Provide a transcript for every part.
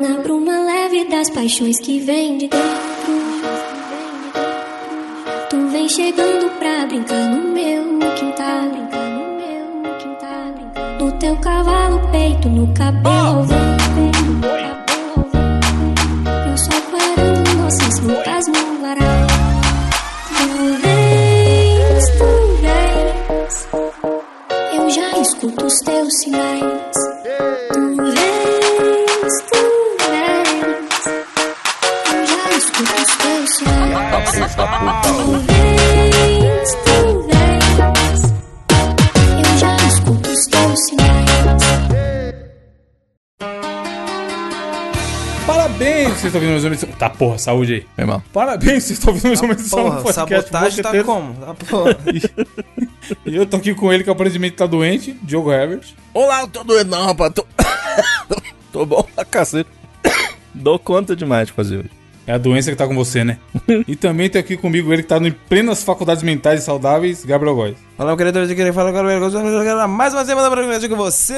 Na bruma leve das paixões que vem de dentro. Tu vem chegando pra brincar no meu quintal. Brincar no meu quintal. No teu cavalo, peito, no cabelo. ao vento. Eu só parando nossas lutas no varal. Tu vens, tu vens. Eu já escuto os teus sinais. Eu já escuto os teus sinais. Parabéns, vocês estão ouvindo mais uma edição. Tá, porra, saúde aí. Meu irmão. Parabéns, vocês estão ouvindo mais uma edição Porra, sabotagem tá como? Tá, porra. E eu tô aqui com ele, que aparentemente tá doente, Diogo Herbert. Olá, eu tô doendo não, rapaz. Tô, tô bom pra cacete. Dou conta demais de fazer hoje. É a doença que tá com você, né? e também tem aqui comigo ele que tá em plenas faculdades mentais e saudáveis, Gabriel Góes. Meu querido, de querer falar agora, mais uma semana pra com você.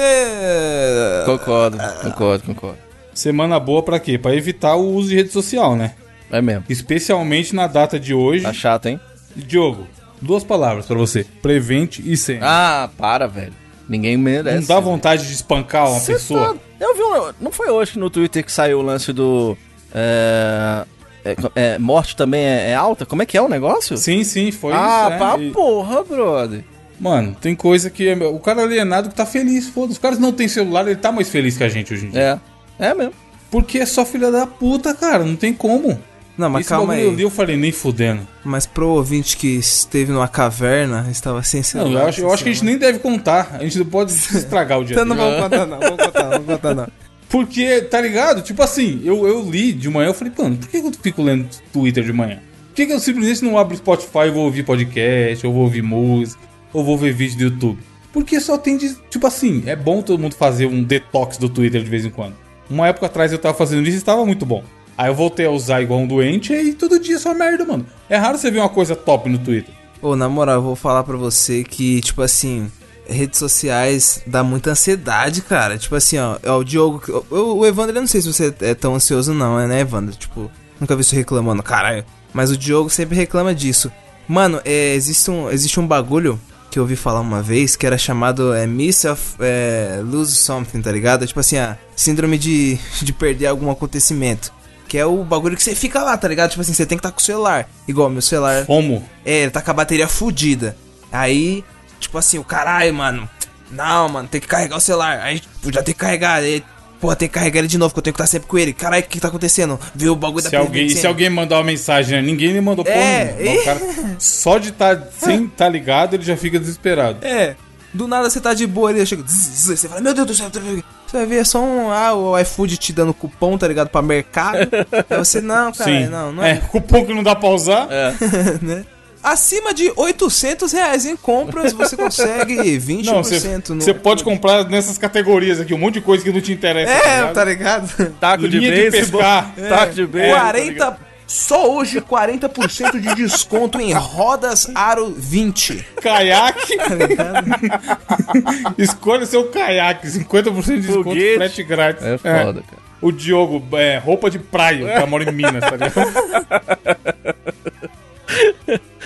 Concordo, concordo, concordo. Semana boa pra quê? Pra evitar o uso de rede social, né? É mesmo. Especialmente na data de hoje. Tá chato, hein? Diogo, duas palavras pra você: prevente e sem. Ah, para, velho. Ninguém merece. Não dá vontade de espancar uma Cê pessoa? tá- Eu vi um... Não foi hoje no Twitter que saiu o lance do... É... é- é, morte também é, é alta? Como é que é o negócio? Sim, sim, foi ah, isso. é. pá, E- porra, brother. Mano, tem coisa que. é- O cara alienado que tá feliz, foda. Os caras não têm celular, ele tá mais feliz que a gente hoje em dia. É, é mesmo. Porque é só filha da puta, cara. Não tem como. Não, mas Esse calma bagulho eu aí. li, eu falei, nem fudendo. Mas pro ouvinte que esteve numa caverna, estava sem celular. Não, eu acho, eu acho que a gente nem deve contar. A gente não pode estragar o dia Então não vamos contar não, vamos contar não, vamos contar não. Porque, tá ligado? Tipo assim, eu, eu li de manhã, eu falei, mano, por que eu fico lendo Twitter de manhã? Por que, eu simplesmente não abro o Spotify e vou ouvir podcast, ou vou ouvir música, ou vou ver vídeo do YouTube? Porque só tem de. Tipo assim, é bom todo mundo fazer um detox do Twitter de vez em quando. Uma época atrás eu tava fazendo isso e estava muito bom. Aí eu voltei a usar igual um doente e todo dia só merda, mano. É raro você ver uma coisa top no Twitter. Ô, na moral, eu vou falar pra você que, tipo assim, redes sociais dá muita ansiedade, cara. Tipo assim, ó, ó, o Diogo. O, o Evandro, eu não sei se você é tão ansioso, não, né, Evandro? Tipo, nunca vi você reclamando, caralho. Mas o Diogo sempre reclama disso. Mano, é, existe, um, existe um bagulho que eu ouvi falar uma vez que era chamado é, Miss of é, Lose Something, tá ligado? Tipo assim, a síndrome de, de perder algum acontecimento. Que é o bagulho que você fica lá, tá ligado? Tipo assim, você tem que estar com o celular. Igual meu celular. Como? É, ele tá com a bateria fudida. Aí, tipo assim, o caralho, mano. Não, mano, tem que carregar o celular. Aí, tipo, já tem que carregar. Aí, porra, tem que carregar ele de novo, que eu tenho que estar sempre com ele. Caralho, o que, que tá acontecendo? Viu o bagulho Se da alguém, se alguém mandar uma mensagem, né? ninguém me mandou porra É, nenhuma. Mas o cara, só de estar sem tá ligado, ele já fica desesperado. É. Do nada você tá de boa ali, chega. zzz, zzz, Você fala, meu Deus do céu, você vai ver é só um. Ah, o iFood te dando cupom, tá ligado? Pra mercado. Aí você, não, cara, Sim. não, não é. é. cupom que não dá pra usar. né? Acima de 800 reais em compras, você consegue 20% Não, você no. você pode comprar nessas categorias aqui, um monte de coisa que não te interessa. É, ligado? tá ligado? Taco de Linha de pescar. Taco de beisebol. 40. Só hoje 40% de desconto em rodas Aro 20. Caiaque. Tá ligado? Escolha seu caiaque, 50% de desconto, Foguete. frete grátis. É foda, cara. O Diogo, é, roupa de praia, cara mora em Minas, tá ligado?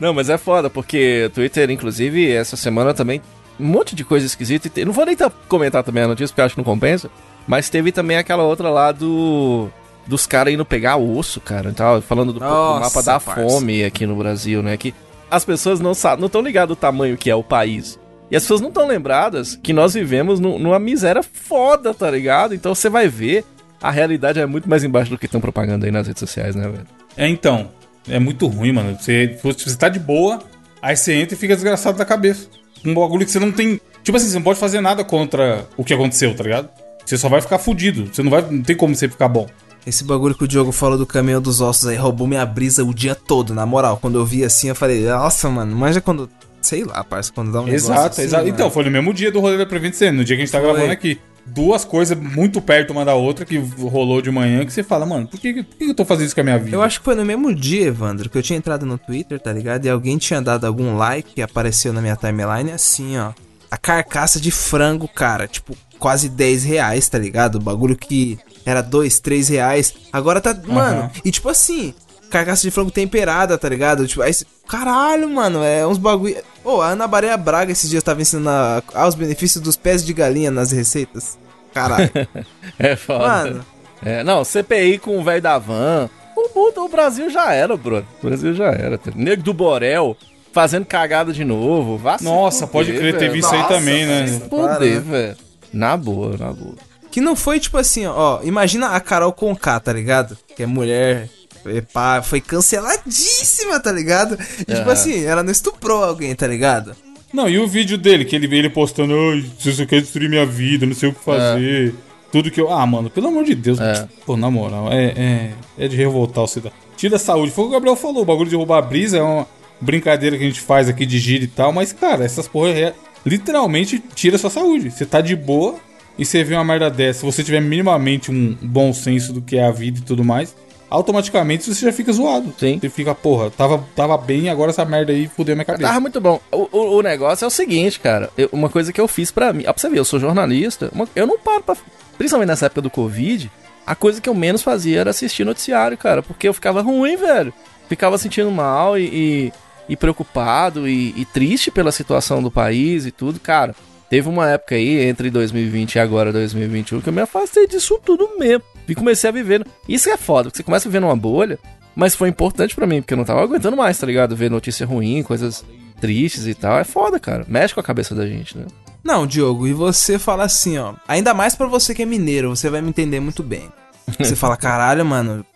Não, mas é foda, porque Twitter, inclusive, essa semana também, um monte de coisa esquisita. e te- Não vou nem comentar também a notícia, porque eu acho que não compensa. Mas teve também aquela outra lá do. Dos caras indo pegar osso, cara, e tal, falando do, do Nossa, mapa da parça. fome aqui no Brasil, né? Que as pessoas não sabem, não estão ligadas o tamanho que é o país. E as pessoas não estão lembradas que nós vivemos nu- numa miséria foda, tá ligado? Então você vai ver, a realidade é muito mais embaixo do que estão propagando aí nas redes sociais, né, velho? É, então. É muito ruim, mano. Você, você tá de boa, aí você entra e fica desgraçado da cabeça. Um bagulho que você não tem. Tipo assim, você não pode fazer nada contra o que aconteceu, tá ligado? Você só vai ficar fudido. Você não vai. Não tem como você ficar bom. Esse bagulho que o Diogo falou do caminhão dos ossos aí roubou minha brisa o dia todo, na moral. Quando eu vi assim, eu falei, nossa, mano, manja quando. Sei lá, parça, quando dá um negócio Exato, assim, exato. Então, foi no mesmo dia do rolê da Prevent no dia que a gente tá Foi. gravando aqui. Duas coisas muito perto uma da outra que rolou de manhã que você fala, mano, por que, por que eu tô fazendo isso com a minha vida? Eu acho que foi no mesmo dia, Evandro, que eu tinha entrado no Twitter, tá ligado? E alguém tinha dado algum like e apareceu na minha timeline assim, ó. a carcaça de frango, cara, tipo, quase 10 reais, tá ligado? O bagulho que era 2, 3 reais, agora tá. Mano, e tipo assim, carcaça de frango temperada, tá ligado? Tipo, aí, caralho, mano, é uns bagulho. Ô, a Ana Maria Braga esses dias tava ensinando a, ah, os benefícios dos pés de galinha nas receitas. Caralho. É foda. mano, É, não, CPI com o velho da van. O, mundo- o Brasil já era, bro. O Brasil já era. Nego do Borel fazendo cagada de novo. Vá Nossa, pode fuder, crer, teve velho. isso aí também, né? Se Fuder, velho. Na boa, na boa. que não foi tipo assim, ó. ó, Imagina a Carol Conká, tá ligado? Que é mulher. É pá, Foi canceladíssima, tá ligado? E tipo Aham. assim, ela não estuprou alguém, tá ligado? Não, e o vídeo dele, que ele, ele postando, ai, se você quer destruir minha vida, não sei o que fazer. Tudo que eu. Ah, mano, pelo amor de Deus. É. Pô, na moral, é, é, é de revoltar o cidadão. Tira a saúde. Foi o que o Gabriel falou. O bagulho de roubar a brisa é uma brincadeira que a gente faz aqui de gira e tal. Mas, cara, essas porra é, literalmente tira a sua saúde. Você tá de boa e você vê uma merda dessa. Se você tiver minimamente um bom senso do que é a vida e tudo mais, automaticamente você já fica zoado. Sim. Você fica, porra, tava, tava bem, agora essa merda aí fudeu minha cabeça. Tava muito bom. O, o, o negócio é o seguinte, cara. Eu- uma coisa que eu fiz pra mim. Pra você ver, eu sou jornalista. uma- eu não paro pra. Principalmente nessa época do Covid, a coisa que eu menos fazia era assistir noticiário, cara. Porque eu ficava ruim, velho. Ficava sentindo mal e, e, e preocupado e, e triste pela situação do país e tudo, cara. Teve uma época aí, entre 2020 e agora 2021, que eu me afastei disso tudo mesmo. E comecei a viver. Isso é foda, porque você começa a viver numa bolha. Mas foi importante pra mim, porque eu não tava aguentando mais, tá ligado? Ver notícia ruim, coisas tristes e tal. É foda, cara. Mexe com a cabeça da gente, né? Não, Diogo, e você fala assim, ó. Ainda mais pra você que é mineiro, você vai me entender muito bem. Você fala, caralho, mano,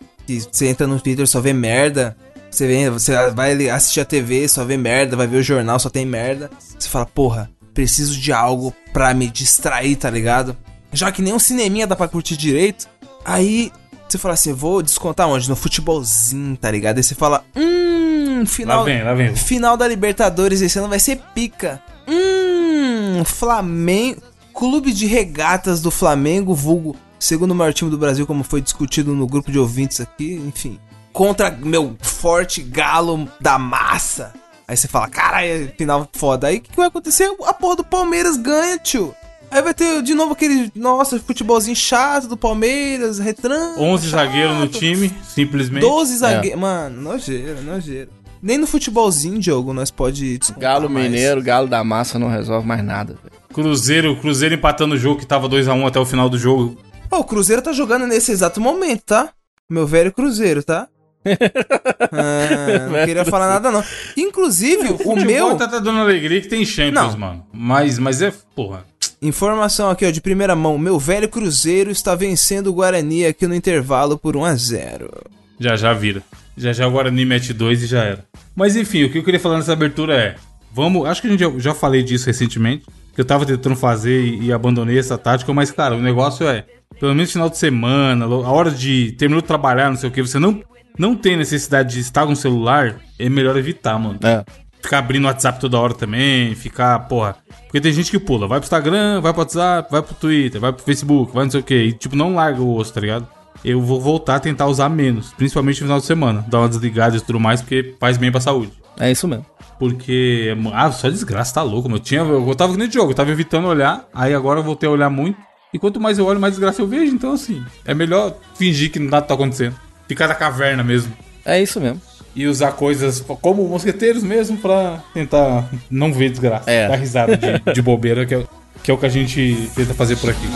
você entra no Twitter só vê merda. Você, vem, você vai assistir a TV, só vê merda, vai ver o jornal, só tem merda. Você fala, porra, preciso de algo pra me distrair, tá ligado? Já que nem um cineminha dá pra curtir direito. Aí você fala assim, vou descontar onde? No futebolzinho, tá ligado? Aí você fala, hum, final. Lá vem, lá vem. Final da Libertadores esse ano vai ser pica. Hum, Flamengo. Clube de regatas do Flamengo, vulgo segundo maior time do Brasil, como foi discutido no grupo de ouvintes aqui, enfim. Contra meu forte galo da massa. Aí você fala, caralho, final foda. Aí o que, que vai acontecer? A porra do Palmeiras ganha, tio. Aí vai ter de novo aquele, nossa, futebolzinho chato do Palmeiras, retranco. 11 zagueiros no time, simplesmente. 12 zagueiros. Mano, nojeira, nojeira. Nem no futebolzinho, Diogo, nós pode Galo mais. Mineiro, Galo da Massa não resolve mais nada, velho. Cruzeiro, Cruzeiro empatando o jogo que tava 2x1 até o final do jogo. Ó, o Cruzeiro tá jogando nesse exato momento, tá? Meu velho Cruzeiro, tá? Ah, não queria falar nada, não. Inclusive, o Futebol meu. tá, tá dando alegria que tem Champions, Não. mano. Mas, mas é, porra. Informação aqui, ó, de primeira mão. Meu velho Cruzeiro está vencendo o Guarani aqui no intervalo por 1 a 0 Já já vira. Já já o Guarani mete 2 e já era. Mas enfim, o que eu queria falar nessa abertura é. Vamos. Acho que a gente já, já falei disso recentemente. Que eu tava tentando fazer e, e abandonei essa tática, mas, cara, o negócio é. Pelo menos final de semana, a hora de terminou de trabalhar, não sei o que, você não, não tem necessidade de estar com o celular, é melhor evitar, mano. É. Ficar abrindo o WhatsApp toda hora também, ficar, porra. Porque tem gente que pula, vai pro Instagram, vai pro WhatsApp, vai pro Twitter, vai pro Facebook, vai não sei o que. E, tipo, não larga o osso, tá ligado? Eu vou voltar a tentar usar menos, principalmente no final de semana. Dar uma desligada e tudo mais, porque faz bem pra saúde. É isso mesmo. Porque, ah, só desgraça, tá louco, meu. Eu, tinha, eu tava no jogo, eu tava evitando olhar, aí agora eu voltei a olhar muito. E quanto mais eu olho, mais desgraça eu vejo. Então, assim, é melhor fingir que nada tá acontecendo. Ficar na caverna mesmo. É isso mesmo. E usar coisas como mosqueteiros mesmo pra tentar não ver desgraça. É. Dar risada de, de bobeira, que é, que é o que a gente tenta fazer por aqui.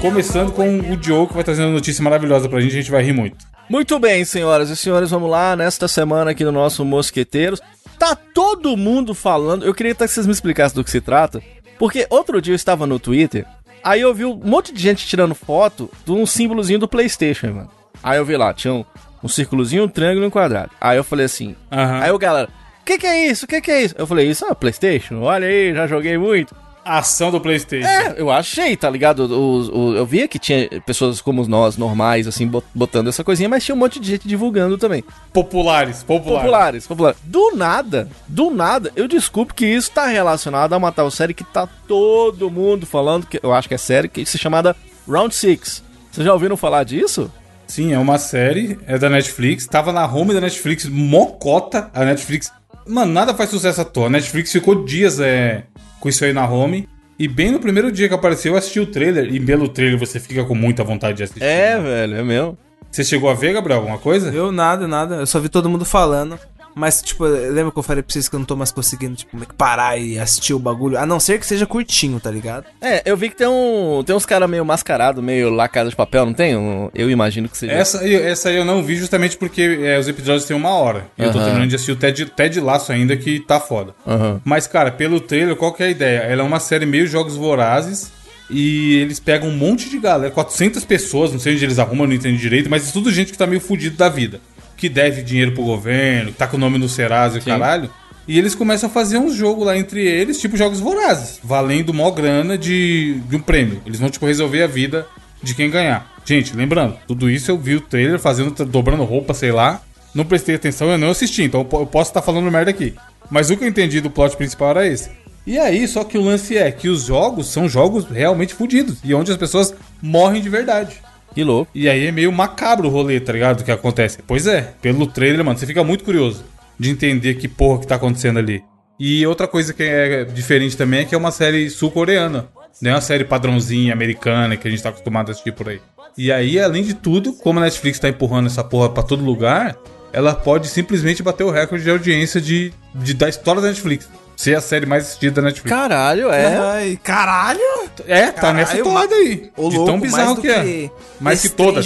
Começando com o Diogo, que vai trazer uma notícia maravilhosa pra gente, a gente vai rir muito. Muito bem, senhoras e senhores, vamos lá. Nesta semana aqui no nosso Mosqueteiros, tá todo mundo falando. Eu queria até que vocês me explicassem do que se trata, porque outro dia eu estava no Twitter, aí eu vi um monte de gente tirando foto de um símbolozinho do PlayStation, mano. Aí eu vi lá, tinha um, um círculozinho, um triângulo e um quadrado. Aí eu falei assim. Aham. Aí o galera, o que, que é isso? O que, que é isso? Eu falei, isso é PlayStation? Olha aí, já joguei muito. A ação do PlayStation. É, eu achei, tá ligado? O, o- eu via que tinha pessoas como nós, normais, assim, bot- botando essa coisinha, mas tinha um monte de gente divulgando também. Populares, populares. Populares, populares. Do nada, do nada, eu desculpo que isso tá relacionado a uma tal série que tá todo mundo falando, que eu acho que é série, que se chamada Round 6. Vocês já ouviram falar disso? Sim, é uma série, é da Netflix. Tava na home da Netflix, mocota. A Netflix. Mano, nada faz sucesso à toa. A Netflix ficou dias é, com isso aí na home. E bem no primeiro dia que apareceu, eu assisti o trailer. E pelo trailer você fica com muita vontade de assistir. É, né? velho, é mesmo. Você chegou a ver, Gabriel, alguma coisa? Eu nada, nada. Eu só vi todo mundo falando. Mas, tipo, lembra que eu falei pra vocês que eu não tô mais conseguindo, tipo, meio que parar e assistir o bagulho? A não ser que seja curtinho, tá ligado? É, eu vi que tem, um, tem uns caras meio mascarados, meio lá casa de papel, não tem? Eu imagino que seja. Essa, aí- essa aí eu não vi justamente porque é, os episódios têm uma hora. E eu tô terminando de assistir o Ted, Ted Laço ainda, que tá foda. Aham. Mas, cara, pelo trailer, qual que é a ideia? Ela é uma série meio Jogos Vorazes. E eles pegam um monte de galera, 400 pessoas, não sei onde eles arrumam, não entendo direito, mas é tudo gente que tá meio fudido da vida. Que deve dinheiro pro governo, que tá com o nome no Serasa e caralho. E eles começam a fazer uns jogos lá entre eles, tipo Jogos Vorazes, valendo mó grana de, de um prêmio. Eles vão, tipo, resolver a vida de quem ganhar. Gente, lembrando, tudo isso eu vi o trailer fazendo, dobrando roupa, sei lá. Não prestei atenção, eu não assisti, então eu po- eu posso estar falando merda aqui. Mas o que eu entendi do plot principal era esse. E aí, só que o lance é que os jogos são jogos realmente fodidos. E onde as pessoas morrem de verdade. Que louco. E aí é meio macabro o rolê, tá ligado? O que acontece. Pois é, pelo trailer, mano, você fica muito curioso de entender que porra que tá acontecendo ali. E outra coisa que é diferente também é que é uma série sul-coreana. Não é uma série padrãozinha americana que a gente tá acostumado a assistir por aí. E aí, além de tudo, como a Netflix tá empurrando essa porra pra todo lugar, ela pode simplesmente bater o recorde de audiência de, de- da história da Netflix. Ser a série mais assistida da Netflix. Caralho, é. Ai, caralho! É, tá Caralho, nessa toada aí. Ô, de louco, tão bizarro do que é. Mais que todas.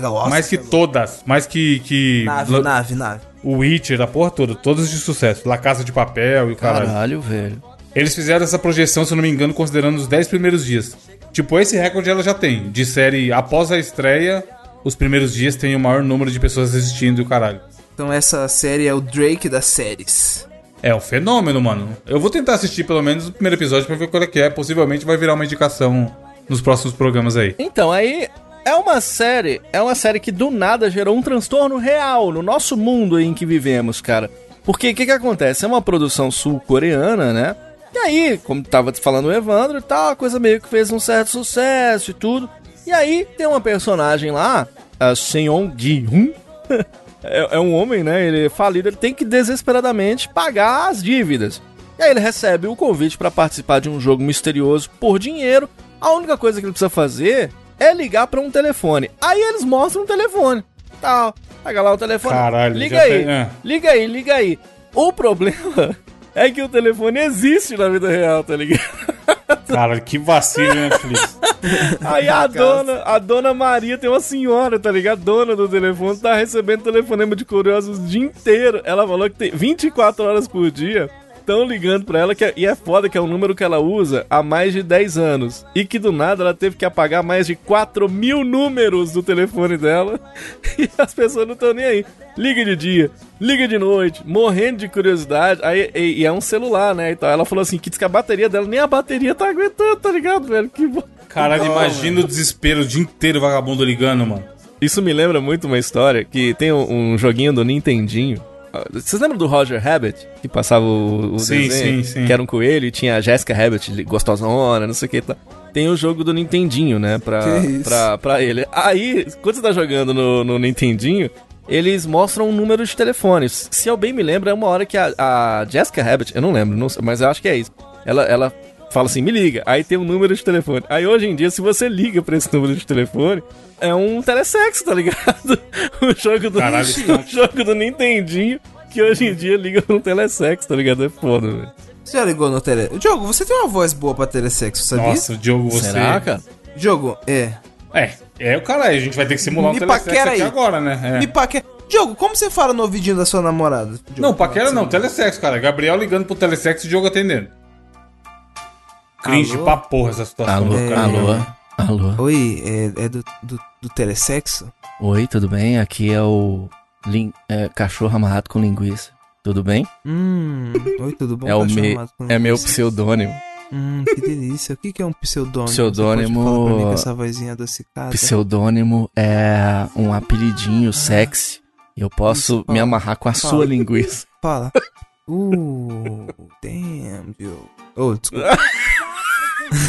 Nossa, mais que mano. todas. Mais que. que Nave, La- nave, nave. O Witcher, a porra toda. Todas de sucesso. La Casa de Papel e o caralho. Caralho, velho. Eles fizeram essa projeção, se eu não me engano, considerando os 10 primeiros dias. Tipo, esse recorde ela já tem. De série após a estreia, os primeiros dias tem o maior número de pessoas assistindo e o caralho. Então essa série é o Drake das séries. É um fenômeno, mano. Eu vou tentar assistir pelo menos o primeiro episódio pra ver qual é que é. Possivelmente vai virar uma indicação nos próximos programas aí. Então, aí é uma série, é uma série que do nada gerou um transtorno real no nosso mundo em que vivemos, cara. Porque o que que acontece? É uma produção sul-coreana, né? E aí, como tava falando o Evandro e tal, a coisa meio que fez um certo sucesso e tudo. E aí tem uma personagem lá, a Seon Gi-hun. é, é um homem, né? Ele é falido, ele tem que desesperadamente pagar as dívidas. E aí ele recebe o convite pra participar de um jogo misterioso por dinheiro. A única coisa que ele precisa fazer é ligar pra um telefone. Aí eles mostram um telefone. Tal. Pega lá o telefone. Caralho, liga aí. tem- é. Liga aí, liga aí. O problema é que o telefone existe na vida real, tá ligado? Cara, que vacilo, né, Netflix? Aí a dona, a dona Maria tem uma senhora, tá ligado? Dona do telefone, tá recebendo telefonema de curiosos o dia inteiro. Ela falou que tem 24 horas por dia. Estão ligando pra ela, que é- e é foda que é um número que ela usa há mais de 10 anos. E que do nada ela teve que apagar mais de 4 mil números do telefone dela. E as pessoas não estão nem aí. Liga de dia, liga de noite, morrendo de curiosidade. Aí, e, e é um celular, né? Então ela falou assim: que diz que a bateria dela, nem a bateria tá aguentando, tá ligado, velho? Que Caralho, imagina o desespero o dia inteiro vagabundo ligando, mano. Isso me lembra muito uma história que tem um, um joguinho do Nintendinho. Vocês lembram do Roger Rabbit? Que passava o, o Sim, desenho? sim, sim. Que era um coelho e tinha a Jessica Rabbit gostosona, não sei o que. Tá. Tem o jogo do Nintendinho, né? Pra, pra, pra ele. Aí, quando você tá jogando no, no Nintendinho, eles mostram um número de telefones. Se eu bem me lembro, é uma hora que a, a Jessica Rabbit, eu não lembro, não sei, mas eu acho que é isso. Ela, ela fala assim, me liga. Aí tem um número de telefone. Aí hoje em dia, se você liga pra esse número de telefone, é um telesexo, tá ligado? O jogo do, Caralho, o jogo do Nintendinho, que hoje em dia liga pra um telesexo, tá ligado? É foda, velho. Você já ligou no tele... Diogo, você tem uma voz boa pra telesexo, sabia? Nossa, Diogo, você. Será, cara? Diogo, é. É, é o cara, a gente vai ter que simular um Me telesexo aqui aí. agora, né? É. Me paquera. Diogo, como você fala no ouvidinho da sua namorada? Diogo? Não, paquera não, telesexo, cara. Gabriel ligando pro telesexo e Diogo atendendo. Cringe Alô? pra porra essa situação. Alô, do cara. alô, alô. Oi, é, é do, do, do telesexo? Oi, tudo bem? Aqui é o lin- é, cachorro amarrado com linguiça. Tudo bem? Hum, oi, tudo bom? é o me, é meu pseudônimo. Hum, que delícia. O que que é um pseudônimo? Pseudônimo- Você pode falar pra mim com essa vozinha adocicada? Pseudônimo é um apelidinho sexy. Eu posso Isso, me amarrar com a Fala. sua linguiça. Fala. Uh, damn, Diogo. Oh, desculpa.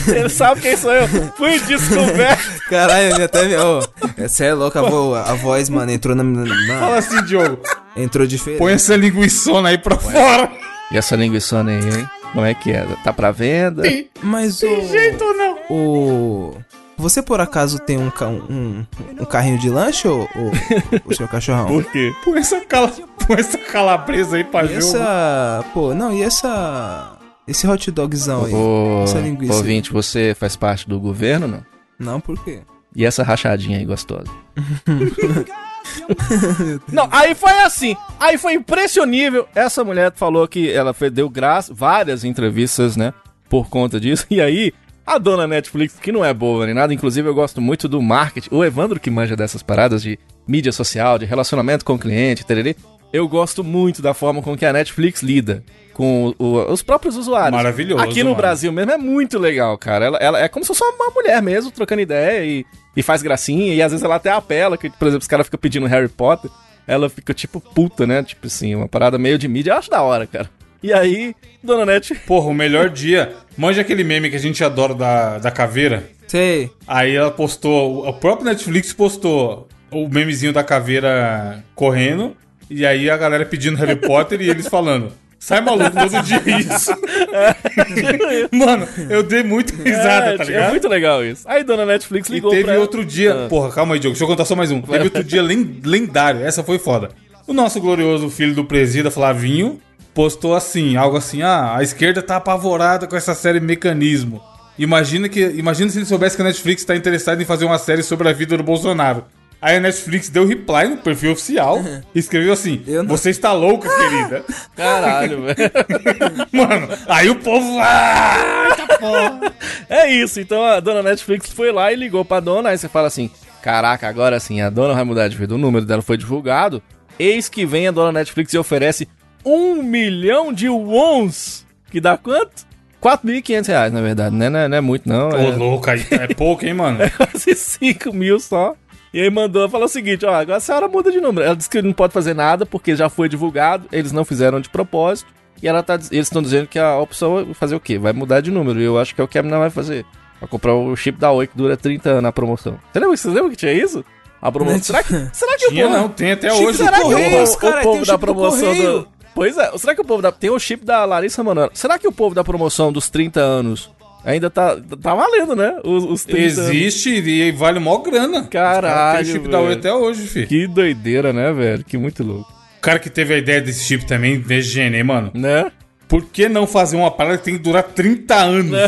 Ele sabe quem sou eu. Fui descoberto. Caralho, até me. Ô, você é louco, a, vo- a voz, mano, entrou na. na- Fala assim, Diogo. entrou diferente. Põe essa linguiçona aí pra fora. E essa linguiça aí, hein? Como é que é? Tá pra venda? Mas o. Jeito ou não? O. Você por acaso tem um, ca- um, um carrinho de lanche ou, ou o seu cachorrão? Por quê? Põe essa, cala... Põe essa calabresa aí pra E jogo. essa. Pô, não, e essa. Esse hot dogzão aí? Ô, essa linguiça. aí? ouvinte, você faz parte do governo, não? Não, por quê? E essa rachadinha aí gostosa? Não, aí foi assim. Aí foi impressionível. Essa mulher falou que ela foi, deu graça, várias entrevistas, né? Por conta disso. E aí, a dona Netflix, que não é boa nem nada, inclusive eu gosto muito do marketing. O Evandro que manja dessas paradas de mídia social, de relacionamento com o cliente, tererê. Eu gosto muito da forma com que a Netflix lida com o- o- os próprios usuários. Maravilhoso, Aqui no mano. Brasil mesmo é muito legal, cara. Ela, ela é como se fosse uma mulher mesmo, trocando ideia e, e faz gracinha. E às vezes ela até apela, que, por exemplo, os caras ficam pedindo Harry Potter. Ela fica tipo puta, né? Tipo assim, uma parada meio de mídia. Eu acho da hora, cara. E aí, Dona Net. Porra, o melhor dia. Manja aquele meme que a gente adora da, da caveira. Sei. Aí ela postou, o próprio Netflix postou o memezinho da caveira correndo. E aí a galera pedindo Harry Potter e eles falando. Sai maluco, todo dia é isso. Mano, eu dei muita risada, é, tá é ligado? muito legal isso. Aí Dona Netflix E ligou teve pra ela. outro dia. Ah. Porra, calma aí, Diogo. Deixa eu contar só mais um. Teve outro dia len- lendário. Essa foi foda. O nosso glorioso filho do presida, Flavinho, postou assim, algo assim: ah, a esquerda tá apavorada com essa série Mecanismo. Imagina, que, imagina se ele soubesse que a Netflix tá interessada em fazer uma série sobre a vida do Bolsonaro. Aí a Netflix deu reply no perfil oficial e escreveu assim: não- Você está louca, querida. Caralho, velho. Mano, aí o povo. Ah. É isso, então a dona Netflix foi lá e ligou pra dona, aí você fala assim: Caraca, agora sim, a dona vai mudar de vida. O número dela foi divulgado. Eis que vem a dona Netflix e oferece um milhão de wons. Que dá quanto? 4.500 reais, na verdade, né? Não é, não é muito, não. Ô, É louco, aí é pouco, hein, mano? quase 5 mil só. E aí mandou, falou o seguinte, ó, agora a senhora muda de número. Ela disse que não pode fazer nada porque já foi divulgado, eles não fizeram de propósito. E ela tá, diz- eles estão dizendo que a opção é fazer o quê? Vai mudar de número. E eu acho que é o que a menina vai fazer. Vai comprar o chip da Oi que dura 30 anos a promoção. Você lembra, você lembra que tinha isso? A promoção. Será que, será que Tinha o povo... não, tem até Chip hoje. Será que o, povo- cara, o povo da promoção do... Pois é, será que o povo da... Tem o chip da Larissa Manoela. Será que o povo da promoção dos 30 anos ainda tá, tá valendo, né? Os, os 30 anos. Existe e vale mó grana. Caralho, Tem chip da. Oi até hoje, filho. Que doideira, né, velho? Que muito louco. O cara que teve a ideia desse chip também, hein, mano. Né? Por que não fazer uma parada que tem que durar 30 anos?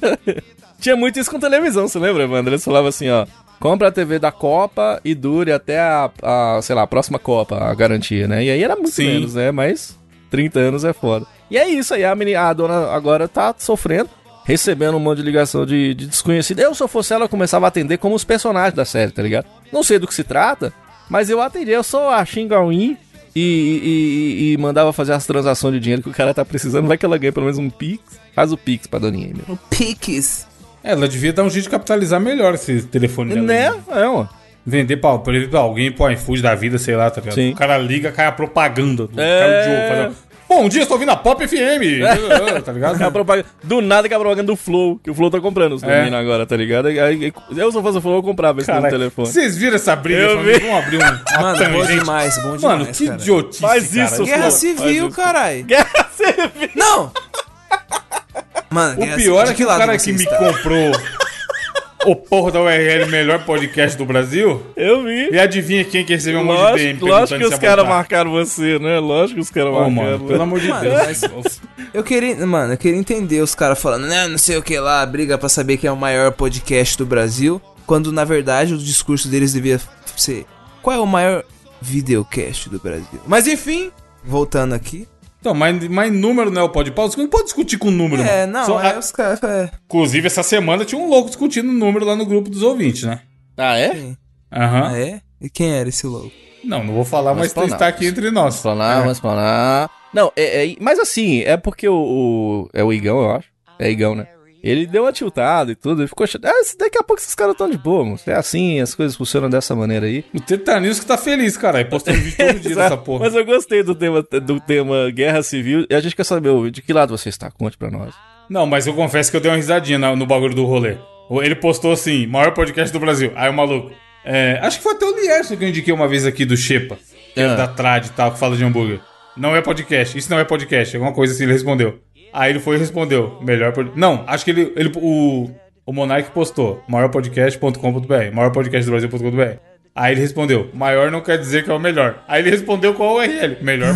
Tinha muito isso com televisão, você lembra, Evandro? Eles falavam assim, ó. Compra a TV da Copa e dure até a, a, sei lá, a próxima Copa, a garantia, né? E aí era muito Sim. menos, né? Mas 30 anos é foda. E é isso aí, a, menina, a dona agora tá sofrendo, recebendo um monte de ligação de, de desconhecido. Eu, se eu fosse ela, eu começava a atender como os personagens da série, tá ligado? Não sei do que se trata, mas eu atendi. Eu sou a Xingauin e, e, e- e mandava fazer as transações de dinheiro que o cara tá precisando. Vai que ela ganha pelo menos um Pix. Faz o Pix pra doninha aí, meu. O Piques. É, ela devia dar um jeito de capitalizar melhor esse telefone dela. Né? aí. É, ó. Vender pra, por exemplo, pra alguém, pro iFood da vida, sei lá, tá ligado? Sim. O cara liga, cai a propaganda do É. cara de ouro. Bom dia, estou ouvindo a Pop FM. tá ligado? É a propaganda, do nada que é a propaganda do Flow, que o Flow tá comprando os É. agora, tá ligado? Eu eu fosse o Flow, eu comprava esse Caralho, telefone. Vocês viram essa briga? Eu vi. Vamos abrir um, uma Mano, bom demais, bom demais. Mano, que cara. idiotice, Faz cara. isso, Guerra Faz civil, caralho. Guerra Civil! Não! Mano, O guerra pior é que o cara que me comprou o porra da URL melhor podcast do Brasil, Eu vi. e adivinha quem que recebeu um monte de DM Lógico, lógico que os caras marcaram você, né? Lógico que os caras marcaram. mano, pelo amor de Mano, Deus. Eu queria, mano, eu queria entender os caras falando, né, não sei o que lá, briga pra saber quem é o maior podcast do Brasil, quando na verdade o discurso deles devia ser qual é o maior videocast do Brasil. Mas enfim, voltando aqui. Então, mas, mas número não é o pode pau. Você não pode discutir com número, É, mano. não, Só- é os caras. É, Inclusive, essa semana tinha um louco discutindo o número lá no grupo dos ouvintes, né? Ah, é? Aham. Ah, é? E quem era esse louco? Não, não vou falar, Vamos mas falar. está aqui entre nós. Explanar, É. vamos explanar. Não, é, é- mas assim, é porque o, o- É o Igão, eu acho. É Igão, né? Ele deu uma tiltada e tudo, ele ficou chato. Ah, daqui a pouco esses caras estão de boa, mano. É assim, as coisas funcionam dessa maneira aí. O Teta News que tá feliz, cara. Postando vídeo todo dia dessa porra. Mas eu gostei do tema, do tema guerra civil. E a gente quer saber, de que lado você está? Conte pra nós. Não, mas eu confesso que eu dei uma risadinha na- no bagulho do rolê. Ele postou assim, maior podcast do Brasil. Aí o maluco. é, acho que foi até o Lierson que eu indiquei uma vez aqui do Shepa. Que é da Trad e tal, que fala de hambúrguer. Não é podcast, isso não é podcast. Alguma coisa assim ele respondeu. Aí ele foi e respondeu. Melhor pod... Não, acho que ele. ele o, o Monark postou. maiorpodcast.com.br. Maiorpodcastdobrasil.com.br. Aí ele respondeu, maior não quer dizer que é o melhor. Aí ele respondeu qual o URL. Melhor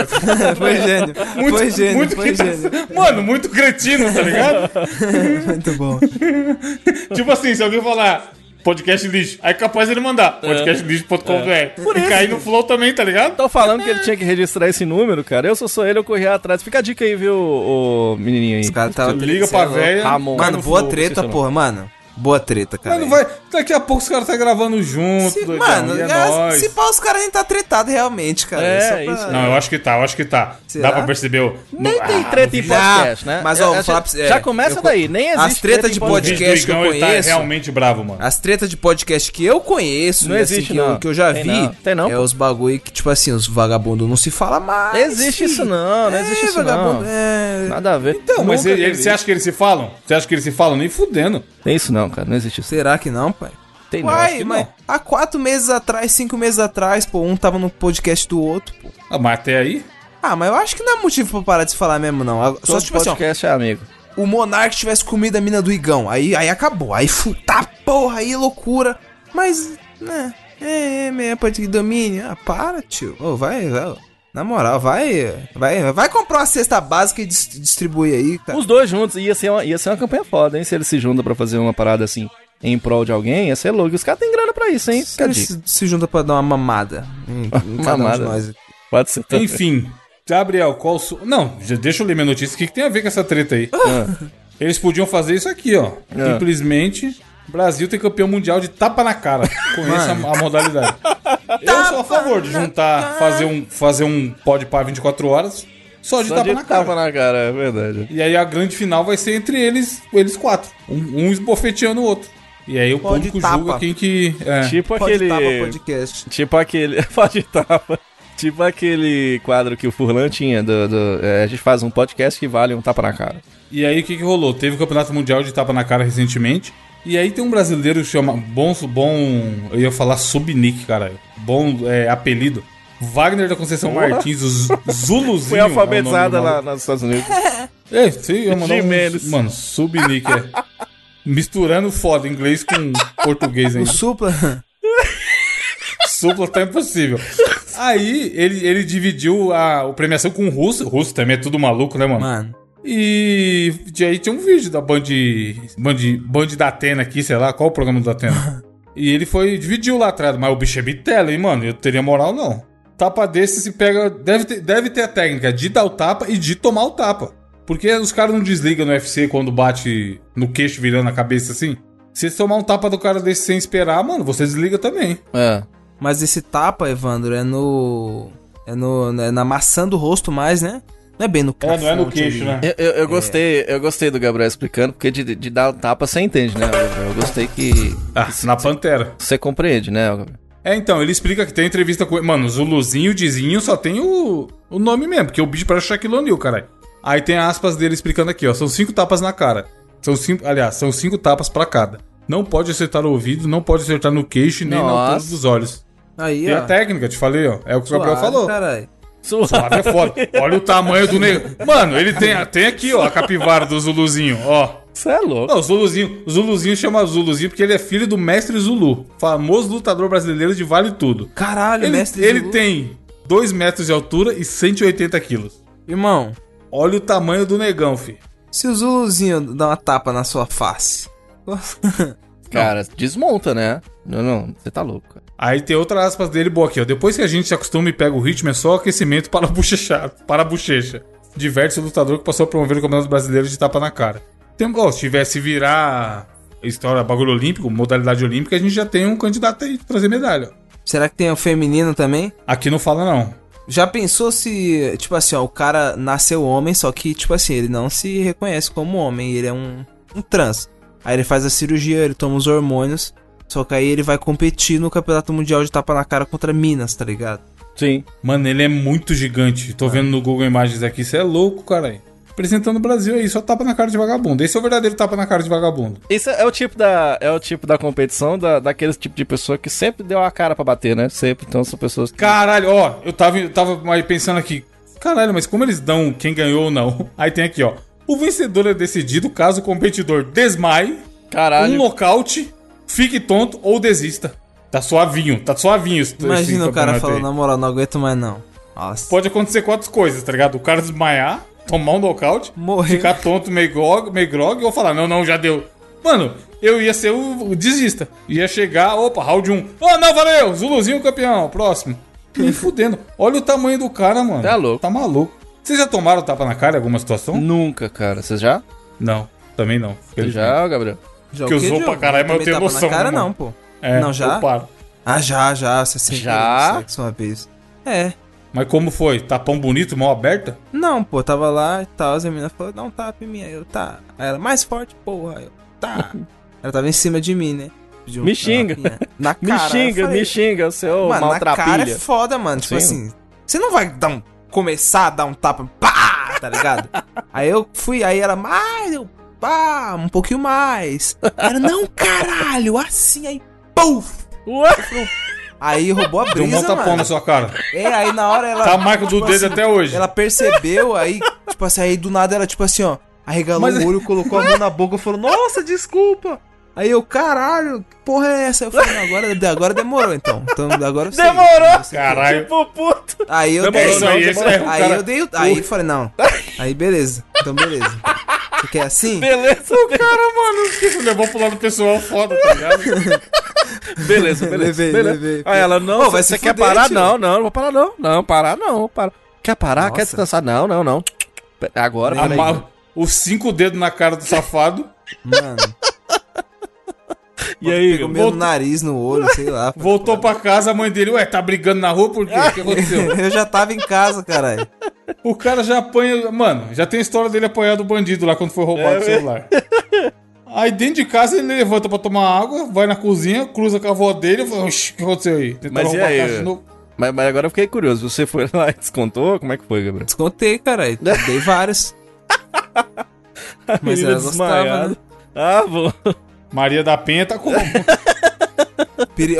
foi gênio. foi gênio, foi cre- gênio. Mano, muito cretino, tá ligado? Muito bom. tipo assim, se alguém falar podcast lixo, aí é capaz ele mandar podcastlixo.com.br. E cair no flow também, tá ligado? Tô falando que ele tinha que registrar esse número, cara. Eu sou só ele, eu corri atrás. Fica a dica aí, viu, o menininho aí. Os caras tava Liga pra é véia. Ramon. Mano, no boa flow, treta, porra, mano. Boa treta, cara. Mano, vai. Daqui a pouco os caras tá gravando junto, Se, doidão, mano, é é, se pá, os caras nem tá tretado realmente, cara. É, Só pra- isso. Não, eu acho que tá, eu acho que tá. Será? Dá pra perceber o. Nem no- tem ah, treta em podcast, né? mas, ó, vou já, você, já é, começa eu- daí, nem existe as treta de podcast que eu ele tá conheço- realmente bravo, mano. As tretas de podcast que eu conheço, Não e, assim, existe, que, eu, não. que eu já Tem vi, não. Tem não, é pô. os bagulho que, tipo assim, os vagabundos não se fala mais. Existe isso não, não existe é, isso vagabundo, não. É... Nada a ver. Então, mas você acha que eles se falam? Você acha que eles se falam? Nem fudendo. Tem isso não, cara. Não existe isso. Será que não, pai? Tem não. Uai, que mas não. há quatro meses atrás, cinco meses atrás, pô, um tava no podcast do outro, pô. Ah, mas até aí. Ah, mas eu acho que não é motivo pra parar de se falar mesmo, não. Só Todo tipo assim, ó, podcast é amigo. o Monark tivesse comido a mina do Igão, aí, aí acabou. Aí, tá porra, aí loucura. Mas, né, é, é meia parte de domínio. Ah, para, tio. Ô, vai, vai. Na moral, vai, vai, vai comprar uma cesta básica e dis- distribuir aí, cara. Os dois juntos ia ser, uma, ia ser uma campanha foda, hein? Se eles se juntam pra fazer uma parada assim em prol de alguém, ia ser louco. Os caras têm grana pra isso, hein? A Eles se, se junta pra dar uma mamada em, em cada um de Mamada. nós. Pode ser. também. Enfim. Gabriel, qual. Su... Não, já deixa eu ler minha notícia. O que, que tem a ver com essa treta aí? Eles podiam fazer isso aqui, ó. Ah. Simplesmente. Brasil tem campeão mundial de tapa na cara. Conheça a, a modalidade. Eu sou a favor de juntar, fazer um, fazer um pode par 24 horas só de Só tapa de na cara. tapa na cara, é verdade. E aí a grande final vai ser entre eles, eles quatro. Um, um esbofeteando o outro. E aí o Pode público tapa. julga quem que. É. Tipo Pode aquele. tapa podcast. Tipo aquele. Pode tapa. Tipo aquele quadro que o Furlan tinha. Do, do- é, a gente faz um podcast que vale um tapa na cara. E aí o que, que rolou? Teve o campeonato mundial de tapa na cara recentemente. E aí tem um brasileiro que chama. Bom. bom eu ia falar subnick, caralho. Bom é, apelido. Wagner da Conceição Porra. Martins, o Zuluzinho. Foi é o nome alfabetizada do lá nos Estados Unidos. É, sim, eu mandar um, Mano, subnick, é. Misturando foda inglês com português O ainda. supla. Supla tá impossível. Aí ele, ele dividiu a, a premiação com o russo. O russo também é tudo maluco, né, mano? Mano. E, e aí tinha um vídeo da Band, Band, Band da Atena aqui, sei lá, qual o programa da Atena. e ele foi, dividiu lá atrás, mas o bicho é bitela, hein, mano? Eu teria moral, não. Tapa desse se pega, deve ter, deve ter a técnica de dar o tapa e de tomar o tapa. Porque os caras não desligam no UFC quando bate no queixo virando a cabeça assim. Se você tomar um tapa do cara desse sem esperar, mano, você desliga também. É. Mas esse tapa, Evandro, é no. É no. É na maçã do rosto mais, né? Não é bem no É, não é no queixo, né? Eu, eu, eu gostei, eu gostei do Gabriel explicando, porque de, de dar tapa você entende, né, Gabriel? Eu gostei que Ah, na Pantera. você compreende, né, Gabriel? É, então, ele explica que tem entrevista com. Mano, Zuluzinho e Dizinho só tem o, o nome mesmo, porque o bicho parece Shaquille O'Neal, caralho. Aí tem aspas dele explicando aqui, ó. São cinco tapas na cara. São cinco. Aliás, são cinco tapas pra cada. Não pode acertar o ouvido, não pode acertar no queixo e nem na Nossa. altura dos olhos. Aí, Tem ó. a técnica, te falei, ó. É o que o Gabriel falou. Caralho. Suave é foda. Olha o tamanho do negro. Mano, ele tem, tem aqui, ó, a capivara do Zuluzinho, ó. Você é louco. Não, o Zuluzinho, Zuluzinho chama Zuluzinho porque ele é filho do mestre Zulu, famoso lutador brasileiro de Vale Tudo. Caralho, Ele, mestre ele Zulu. tem 2 metros de altura e 180 quilos. Irmão, Olha o tamanho do negão, fi. se o Zuluzinho dá uma tapa na sua face. Cara, desmonta, né? Não, não, você tá louco. cara. Aí tem outra aspas dele boa aqui, ó. Depois que a gente se acostuma e pega o ritmo, é só aquecimento para a bochecha. Para a bochecha. Diverte o lutador que passou a promover o Campeonato Brasileiro de tapa na cara. Tem, ó, se tivesse virar história bagulho olímpico, modalidade olímpica, a gente já tem um candidato aí pra trazer medalha. Será que tem o feminino também? Aqui não fala, não. Já pensou se, tipo assim, ó, o cara nasceu homem, só que, tipo assim, ele não se reconhece como homem, ele é um, um trans. Aí ele faz a cirurgia, ele toma os hormônios, só que aí ele vai competir no campeonato mundial de tapa na cara contra Minas, tá ligado? Sim. Mano, ele é muito gigante. Tô vendo no Google Imagens aqui, você é louco, caralho. Representando o Brasil aí, só tapa na cara de vagabundo. Esse é o verdadeiro tapa na cara de vagabundo. Isso é o tipo da, é o tipo da competição da, daqueles tipo de pessoa que sempre deu a cara pra bater, né? Sempre. Então são pessoas que. Caralho, ó, eu tava, eu tava mais pensando aqui. Caralho, mas como eles dão quem ganhou ou não? Aí tem aqui, ó. O vencedor é decidido caso o competidor desmaie, Caralho. um nocaute, fique tonto ou desista. Tá suavinho, tá suavinho. esse- esse Imagina o cara falando, aí. na moral, não aguento mais não. Nossa. Pode acontecer quatro coisas, tá ligado? O cara desmaiar, tomar um nocaute, Morrer. ficar tonto, meio grog, meio grog, ou falar, não, não, já deu. Mano, eu ia ser o, o desista. Ia chegar, opa, round 1. Oh, não, valeu, Zuluzinho campeão, próximo. Me fudendo. Olha o tamanho do cara, mano. Tá louco. Tá maluco. Vocês já tomaram tapa na cara em alguma situação? Nunca, cara. Você já? Não, também não. Você já, Gabriel? Já que o eu quê, sou pra caralho, mas eu tenho noção, Na cara não, mano? pô. É, Não, já? Ah, já, já. Você sempre Já? sexo uma vez. É. Mas como foi? Tapão bonito, mão aberta? Não, pô, tava lá e tal, as meninas falaram, dá um tapa em mim. Aí eu, tá. Aí ela, mais forte, porra. Aí eu, tá. ela tava em cima de mim, né? Pediu Me xinga. Na Me cara. xinga, eu falei, me xinga, seu Mano, na cara é maltrapilha. foda, mano. Tipo Sim. assim, você não vai dar um, começar a dar um tapa, pá, tá ligado? aí eu fui, aí ela, mais, eu, pá, um pouquinho mais. Era, não, caralho, assim, aí, puf. Ué? Aí roubou a Deu um brisa, mó tapão mano. na sua cara. É, aí na hora ela... Tá a marca do tipo dedo assim, até hoje. Ela percebeu, aí, tipo assim, aí do nada ela, tipo assim, ó, arregalou Mas- o olho, colocou a mão na boca e falou, nossa, desculpa. Aí eu, caralho, que porra é essa? Eu falei, não, agora, agora demorou então. Então agora eu sei. Demorou! Eu sei. Caralho. Tipo, puto. Aí eu Demorou, dei. Aí, esse é o Aí cara- eu dei o. Aí eu falei, não. Aí beleza. Então beleza. Você quer assim? Beleza, Cara, mano, você levou pro lado pessoal foda, tá ligado? beleza, beleza. Levei, beleza. levei. Aí ela, não, Ô, vai você quer parar? tio. Não, não, não vou parar não. Não, parar não, para. Quer parar? Quer Nossa. descansar? Não, não, não. Agora, peraí. Amar os cinco dedos na cara do safado. Mano. E aí, Pegou meio no nariz, no olho, sei lá. Voltou pra casa, a mãe dele, ué, tá brigando na rua por quê? O que aconteceu? Eu já tava em casa, caralho. O cara já apanha. Mano, já tem a história dele apanhar do bandido lá quando foi roubado o celular. Aí dentro de casa ele levanta pra tomar água, vai na cozinha, cruza com a avó dele e fala, oxi, o que aconteceu aí? Tentaram Mas e roubar a aí? caixa de novo. Mas, mas agora eu fiquei curioso. Você foi lá e descontou? Como é que foi, Gabriel? Descontei, caralho. Dei vários. Mas ela gostava, desmaiada. né? Ah, vou. Maria da Penha tá como?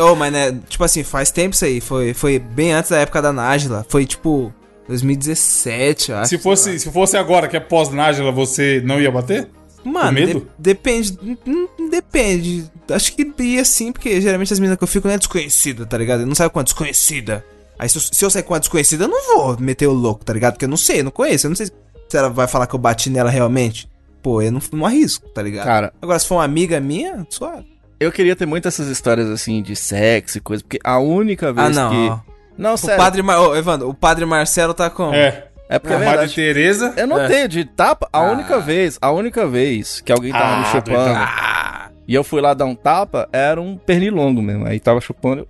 Oh, mas né, tipo assim, faz tempo isso aí. Foi, foi bem antes da época da Nájila. Foi tipo 2017, eu acho. se, fosse, se fosse agora, que é pós-Nájila, você não ia bater? Mano, de- depende. hum, Depende. Acho que ia sim, porque geralmente as meninas que eu fico não é desconhecida, tá ligado? Eu não sabe com a desconhecida. Aí se eu, se eu sair com a desconhecida, eu não vou meter o louco, tá ligado? Porque eu não sei, eu não conheço. Eu não sei se ela vai falar que eu bati nela realmente. Pô, eu não, não arrisco, tá ligado? Cara, Agora, se for uma amiga minha, suave. eu queria ter muitas essas histórias assim de sexo e coisa, porque a única vez Ah, não. ó. que. Não, O sério. padre Mar... Ô, Evandro, o padre Marcelo tá com. É. É porque é A Madre verdade. Teresa. Eu não É. tenho de tapa. A Ah. única vez, a única vez que alguém tava me Ah, chupando doidão. Ah, e eu fui lá dar um tapa, era um pernilongo mesmo. Aí tava chupando, eu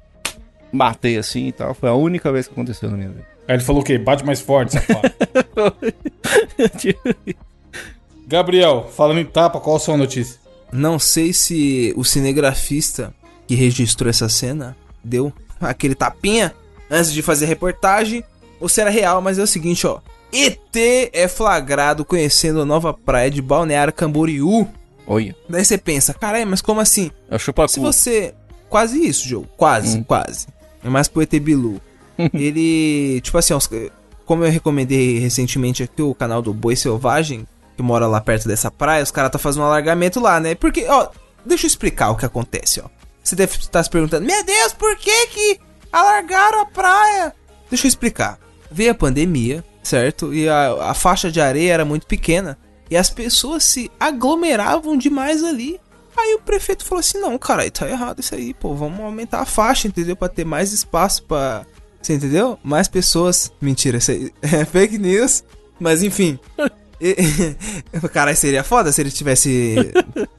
matei assim e tal. Foi a única vez que aconteceu na minha vida. Aí ele falou o quê? Bate mais forte, safado. Gabriel, falando em tapa, qual a sua notícia? Não sei se o cinegrafista que registrou essa cena deu aquele tapinha antes de fazer a reportagem ou se era real, mas é o seguinte, ó. ET é flagrado conhecendo a nova praia de Balneário Camboriú. Olha, Daí você pensa, caralho, mas como assim? eu chupo a Se você. Quase isso, Joe. Quase, Hum. quase. É mais pro ET Bilu. Ele. Tipo assim, os- como eu recomendei recentemente aqui o canal do Boi Selvagem, que mora lá perto dessa praia, os caras tá fazendo um alargamento lá, né? Porque, ó, deixa eu explicar o que acontece, ó. Você deve estar se perguntando, meu Deus, por que que alargaram a praia? Deixa eu explicar. Veio a pandemia, certo? E a, a faixa de areia era muito pequena. E as pessoas se aglomeravam demais ali. Aí o prefeito falou assim: não, cara, tá errado isso aí, pô. Vamos aumentar a faixa, entendeu? Pra ter mais espaço pra. Você entendeu? Mais pessoas. Mentira, isso aí é fake news. Mas enfim. E- Caralho, seria foda se ele tivesse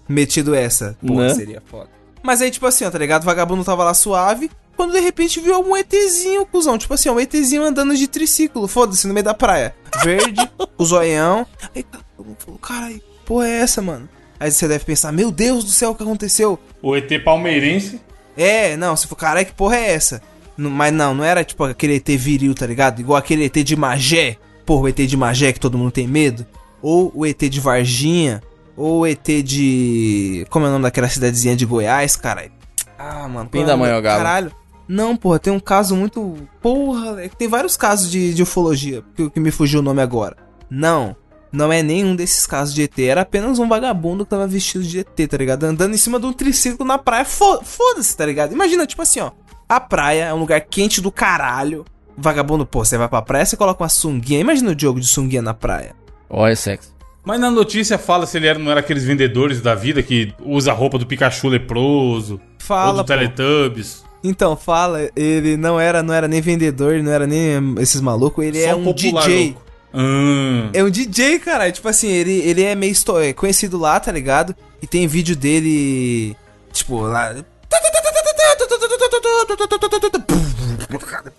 metido essa. Pô, Né? seria foda. Mas aí, tipo assim, ó, tá ligado? O vagabundo tava lá suave. Quando de repente viu um ETzinho, cuzão. Tipo assim, ó, um ETzinho andando de triciclo, foda-se, no meio da praia. Verde, o zoião. Aí todo mundo falou, caralho, que porra é essa, mano? Aí você deve pensar, meu Deus do céu, o que aconteceu? O ET palmeirense. É, não, você falou, caralho, que porra é essa? Não- mas não, não era tipo aquele ET viril, tá ligado? Igual aquele ET de Magé. Porra, o ET de Magé que todo mundo tem medo. ou o ET de Varginha, ou o ET de. Como é o nome daquela cidadezinha de Goiás, caralho? Ah, mano. Pindamonhangaba. Caralho. Não, porra, tem um caso muito. Porra, é que tem vários casos de, de ufologia, que, que me fugiu o nome agora. Não, não é nenhum desses casos de ET, era apenas um vagabundo que tava vestido de ET, tá ligado? Andando em cima de um triciclo na praia. Fo- Foda-se, tá ligado? Imagina, tipo assim, ó. A praia é um lugar quente do caralho. Vagabundo, pô, você vai pra praia, você coloca uma sunguinha. Imagina o Diogo de sunguinha na praia. Olha sexo. Mas na notícia fala se ele era, não era aqueles vendedores da vida que usa a roupa do Pikachu leproso, ou Fala, do pô. Teletubbies. Então, fala, ele não era, não era nem vendedor, não era nem hum, esses malucos, ele Só é um DJ. louco. Ah, É um DJ, cara. Tipo assim, ele, ele é meio é conhecido lá, tá ligado? E tem vídeo dele, tipo, lá.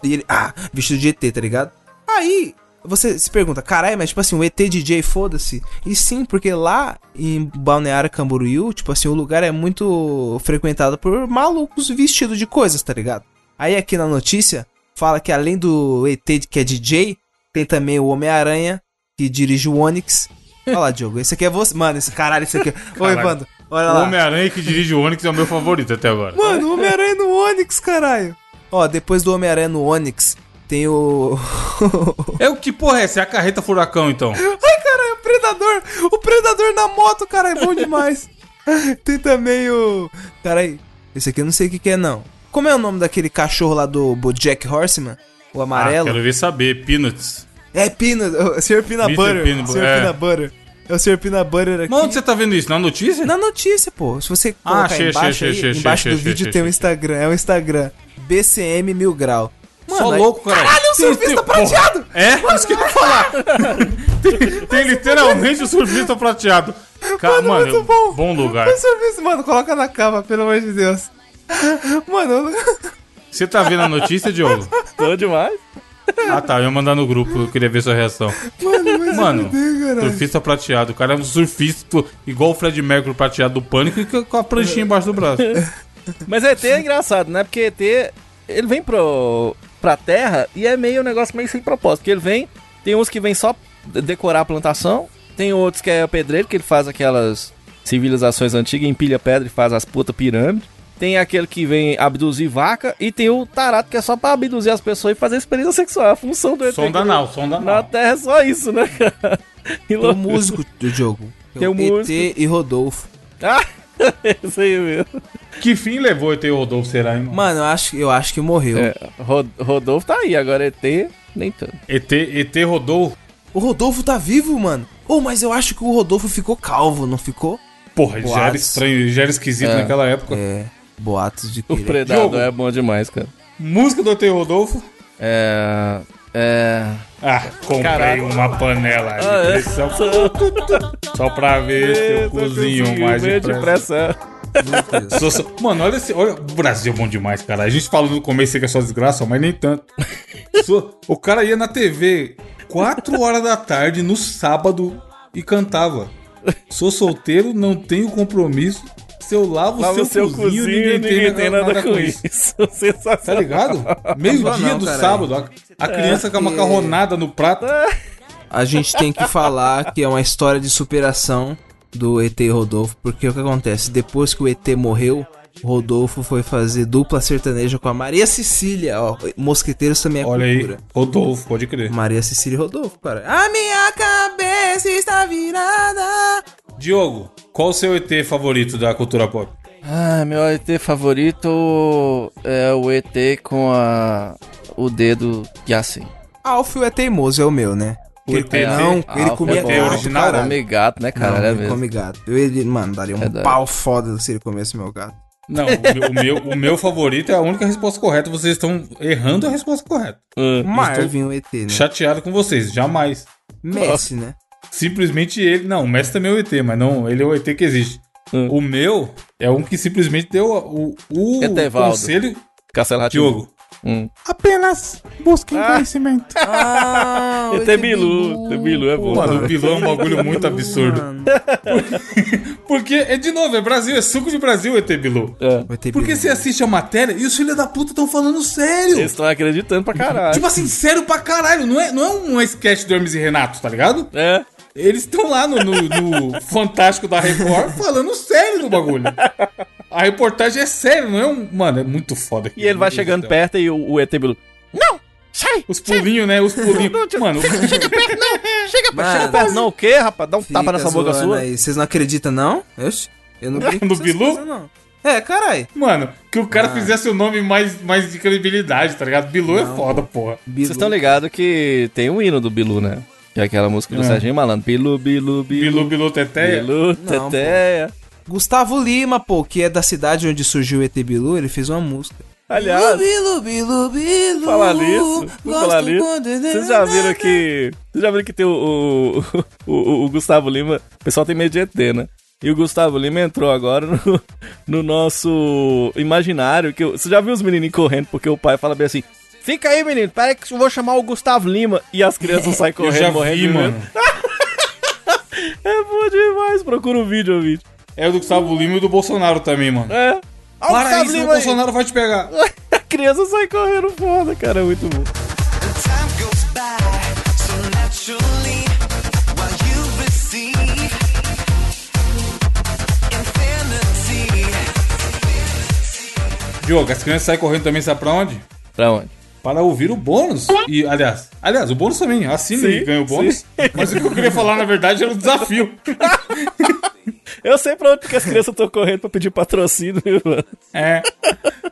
E ele, ah, vestido de ET, tá ligado? Aí, você se pergunta, caralho, mas tipo assim, o ET DJ, foda-se. E sim, porque lá em Balneário Camboriú, tipo assim, o lugar é muito frequentado por malucos vestidos de coisas, tá ligado? Aí aqui na notícia, fala que além do ET que é DJ, tem também o Homem-Aranha, que dirige o Onix. Olha lá, Diogo, esse aqui é você. Mano, esse caralho, esse aqui. Ô, Caralho. Evandro, olha o lá. Homem-Aranha que dirige o Onix é o meu favorito até agora. Mano, o Homem-Aranha no Onix, caralho. Ó, depois do Homem-Aranha no Onix, tem o. É o que porra é essa? É a carreta furacão, então. Ai, caralho, o Predador! O Predador na moto, cara, é bom demais. tem também o. Caralho, esse aqui eu não sei o que, que é, não. Como é o nome daquele cachorro lá do Bojack Horseman? O Ah, amarelo? quero ver saber. Peanuts. É Peanut, o Sr. Peanut Mr. Butter. Peanut Sr. é. Peanut Butter. É o Sr. Peanut Butter aqui. Mas onde você tá vendo isso? Na notícia? Na notícia, pô. Se você Ah, colocar achei, embaixo, achei, aí, achei, embaixo do vídeo tem o achei. Instagram. É o Instagram. BCM Mil Grau. Só aí- louco, cara. Caralho, o surfista prateado! É? Isso que eu ia falar. tem, tem literalmente o surfista prateado. Cara, mano, muito bom. bom lugar. O surfista, mano, coloca na capa, pelo amor de Deus. Mano, Você tá vendo a notícia, Diogo? Tô demais. Ah tá, eu ia mandar no grupo, eu queria ver sua reação. mano, mas Mano, caralho. surfista prateado. O cara é um surfista igual o Fred Mercury prateado do pânico e com a pranchinha embaixo do braço. Mas ET é engraçado, né? Porque ET, ele vem pro, pra Terra e é meio um negócio meio sem propósito. Porque ele vem, tem uns que vem só de- decorar a plantação, tem outros que é o pedreiro, que ele faz aquelas civilizações antigas, empilha pedra e faz as puta pirâmides. Tem aquele que vem abduzir vaca e tem o tarato que é só pra abduzir as pessoas e fazer experiência sexual. A função do ET Som aqui danal, som na danal. Terra é só isso, né, cara? E Tem o músico do jogo. Tem o ET músico. e Rodolfo. Ah, isso aí mesmo. Que fim levou o ET Rodolfo, será, hein, mano? Mano, eu acho, eu acho que morreu. É, Rod- Rodolfo tá aí, agora ET, nem tanto. ET, ET Rodolfo. O Rodolfo tá vivo, mano. Oh, mas eu acho que o Rodolfo ficou calvo, não ficou? Porra, já era Boatos. estranho, já era esquisito É. naquela época. É, boatos de O ele- Predador Diogo. é bom demais, cara. Música do ET Rodolfo. É. É. Ah, comprei Caraca. uma panela de Ah, é. pressão só pra ver se eu cozinho mais depressa. Sou- sou- Mano, olha, esse, olha, o Brasil é bom demais, cara. A gente falou no começo que é só desgraça, mas nem tanto. Sou- o cara ia na TV 4 horas da tarde no sábado e cantava. Sou solteiro, não tenho compromisso. Se eu lavo o seu, seu cozinho, cozinho, ninguém, tem nada, com isso. Sensacional. Tá ligado? Meio-dia não, do caralho. sábado. A, a criança com a macarronada no prato. A gente tem que falar que é uma história de superação do ET Rodolfo, porque o que acontece? Depois que o ET morreu, o Rodolfo foi fazer dupla sertaneja com a Maria Cecília, ó. Mosqueteiros também é Olha aí, cultura. Rodolfo, pode crer. Maria Cecília e Rodolfo, cara. A minha cabeça está virada. Diogo, qual o seu ET favorito da cultura pop? Ah, meu ET favorito é o ET com a. o dedo de assim. Alfio é teimoso, é o meu, né? O Ele- ET não, é ele comia é bom. gato, original, caralho. Come gato, né, cara? Não, é ele mesmo. come gato. Eu, ele, mano, daria um Verdade. pau foda se ele comesse meu gato. Não, o meu, o meu, o meu favorito é a única resposta correta. Vocês estão errando a resposta correta. Ah, Marvin, o ET, né? Chateado com vocês, jamais. Messi, né? Simplesmente ele. Não, o Messi também é o ET, mas não, ele é o ET que existe. Hum. O meu é um que simplesmente deu o, o Etevaldo. conselho. Castelo Ratimbu. Diogo, Hum. Apenas busquem conhecimento. Ah, ET Bilu. ET Bilu é bom. Mano, o Bilu é um bagulho muito absurdo. Porque, é de novo, é Brasil, é suco de Brasil, ET Bilu. É. Porque Bilu. você assiste a matéria e os filhos da puta estão falando sério. Eles estão acreditando pra caralho. Tipo assim, sério pra caralho. Não é, não é um sketch do Hermes e Renato, tá ligado? É. Eles estão lá no, no- no Fantástico da Record falando sério do bagulho. A reportagem é séria, não é um. Mano, é muito foda. E ele vai chegando perto e o, o ET Bilu. Não! Sai! Os pulinhos, né? Os pulinhos. Mano, Chega perto, não! Chega, Mano, chega perto, não, o quê, rapaz? Dá um tapa nessa boca sua. Aí. Vocês não acreditam, não? Oxi. Eu não brinco No Bilu? coisas, não. É, carai. mano, que o cara Ah. fizesse o nome mais, mais de credibilidade, tá ligado? Bilu é Não. foda, porra. Bilu. Vocês estão ligados que tem um hino do Bilu, né? Que é aquela música do É. Serginho Malandro. Bilu, Bilu, Bilu. Bilu, Bilu, Teteia. Bilu, Não, teteia. Gustavo Lima, pô, que é da cidade onde surgiu o ET Bilu, ele fez uma música. Aliás, Bilu, Bilu, Bilu. falar nisso, falar nisso, vocês já viram que. Vocês já viram que tem o, o, o, o Gustavo Lima. O pessoal tem medo de ET, né? E o Gustavo Lima entrou agora no, no nosso imaginário. Que eu- você já viu os menininhos correndo porque o pai fala bem assim: Fica aí, menino, peraí que eu vou chamar o Gustavo Lima. E as crianças saem Eu correndo, já morrendo. vi, mano. É bom demais. Procura o vídeo, o vídeo. É o do Gustavo Lima e o do Bolsonaro também, mano. É. Olha o Para Gustavo isso, o Lima. Bolsonaro vai te pegar. A criança sai correndo foda, cara. É muito bom. Diogo, as crianças saem correndo também, sabe pra onde? Pra onde? Para ouvir o bônus. E, aliás, aliás, o bônus também. Assine Sim, e ganha o bônus. sim. Mas o que eu queria falar, na verdade, era o desafio. Eu sei pra onde que as crianças estão correndo pra pedir patrocínio, viu, mano? É.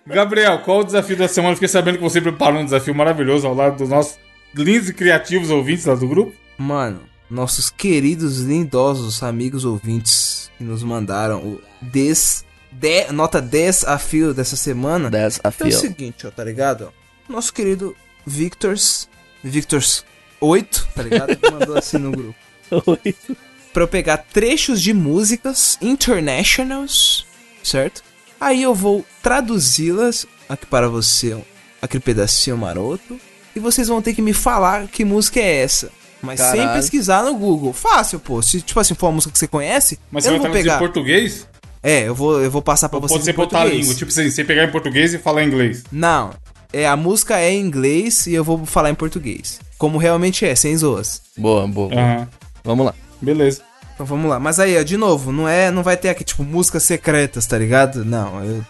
Gabriel, qual o desafio da semana? Fiquei sabendo que você preparou um desafio maravilhoso ao lado dos nossos lindos e criativos ouvintes lá do grupo. Mano, nossos queridos, lindosos amigos ouvintes que nos mandaram o des, de, nota 10 a fio dessa semana. That's a É o seguinte, ó, tá ligado? Nosso querido Victors, Victors 8, tá ligado? Mandou assim no grupo. Pra eu pegar trechos de músicas internationals, certo? Aí eu vou traduzi-las aqui para você, aquele pedacinho maroto. E vocês vão ter que me falar que música é essa. Mas sem Caralho. pesquisar no Google. Fácil, pô. Se, tipo assim, for uma música que você conhece, Mas eu você não vai vou traduzir em pegar. português? É, eu vou, eu vou passar pra Ou vocês pode ser em botar a língua? Tipo assim, você pegar em português e falar em inglês. Não, é a música é em inglês e eu vou falar em português. Como realmente é, sem zoas. Boa, boa. boa. Aham. Vamos lá. Beleza. Então vamos lá. Mas aí, ó, de novo, não é, não vai ter aqui tipo músicas secretas, tá ligado? Não, eu...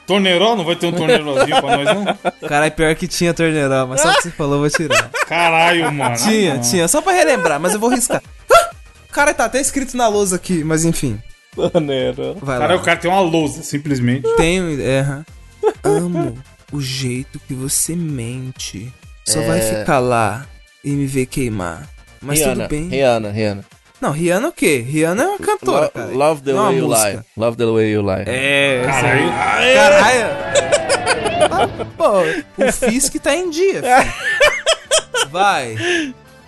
Não vai ter um torneirozinho pra nós, não? Caralho, pior que tinha torneirão, mas só que você falou, eu vou tirar. Caralho, mano. tinha, Ah, tinha, só pra relembrar, mas eu vou riscar. Ah! Cara, tá até escrito na lousa aqui, mas enfim. Maneiro. Vai Cara, lá. o cara tem uma lousa, simplesmente. Tenho, é. Amo o jeito que você mente. Só vai É. ficar lá e me ver queimar. Mas Rihanna, tudo bem. Rihanna, Rihanna. Não, Rihanna o quê? Rihanna é uma cantora, Lo- cara. Love the Não é way you música. lie. Love the way you lie. É, Caralho. Caralho. Ah, Pô, o Fisk tá em dia, filho. Vai.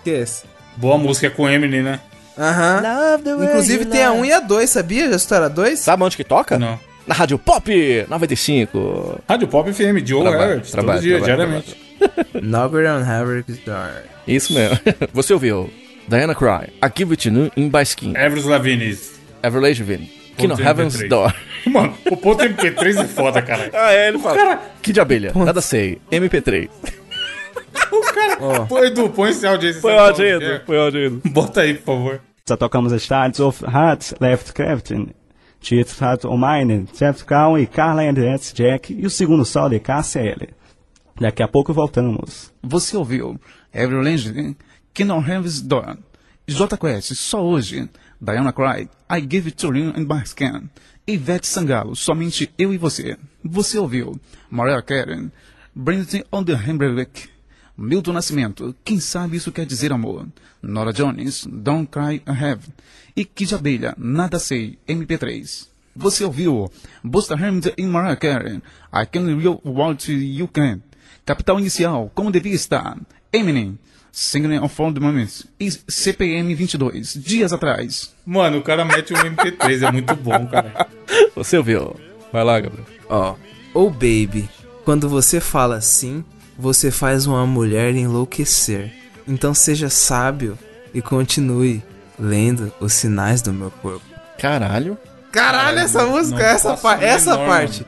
Que é esse? Boa música com Eminem, né? Aham. Love the way Inclusive tem a lie. 1 e a 2, sabia? Já estoura a 2? Sabe onde que toca? Não. Na Rádio Pop 95. Rádio Pop FM, Diogo Trabalho, Herbert, trabalho, todo dia, diariamente. Nogger on Haverick Star. Isso mesmo. Você ouviu Diana Cry, I Give It To You in By Skin, Avril Lavigne. Everlage Vin, King of Ponto Heaven's MP3. Door. Mano, o ponto MP3 é foda, cara. Ah, é, ele fala. Que de abelha, nada sei, MP3. Pô, Edu, põe esse áudio aí. Foi sabe ótimo, qual que Edu, é. foi ótimo, Edu. Bota aí, por favor. Já tocamos as tardes of Hearts, Left Crafting, Of Mine, Jeff Cown e Carla and That's Jack e o segundo sol de KCL. Daqui a pouco voltamos. Você ouviu Every Legend, Kingdom Heaven's Door, J Quest, só hoje, Diana Cry, I Give It To You and By Scan, Ivete Sangalo, somente eu e você. Você ouviu Mariah Carey, Bring On The Hamburg, Milton Nascimento, quem sabe isso quer dizer amor, Nora Jones, Don't Cry I Have, e Kid Abelha, Nada Sei, MP3. Você ouviu Busta Rhymes e Mariah Carey, I Can Real What You Can, Capital Inicial, como devia estar, Eminem, Singing of All the Moments, e CPM 22, dias atrás. Mano, o cara mete um MP3, é muito bom, cara. Você ouviu? Vai lá, Gabriel. Ó, oh baby, quando você fala assim, você faz uma mulher enlouquecer. Então seja sábio e continue lendo os sinais do meu corpo. Caralho. Caralho, essa música, não essa, par essa menor, parte.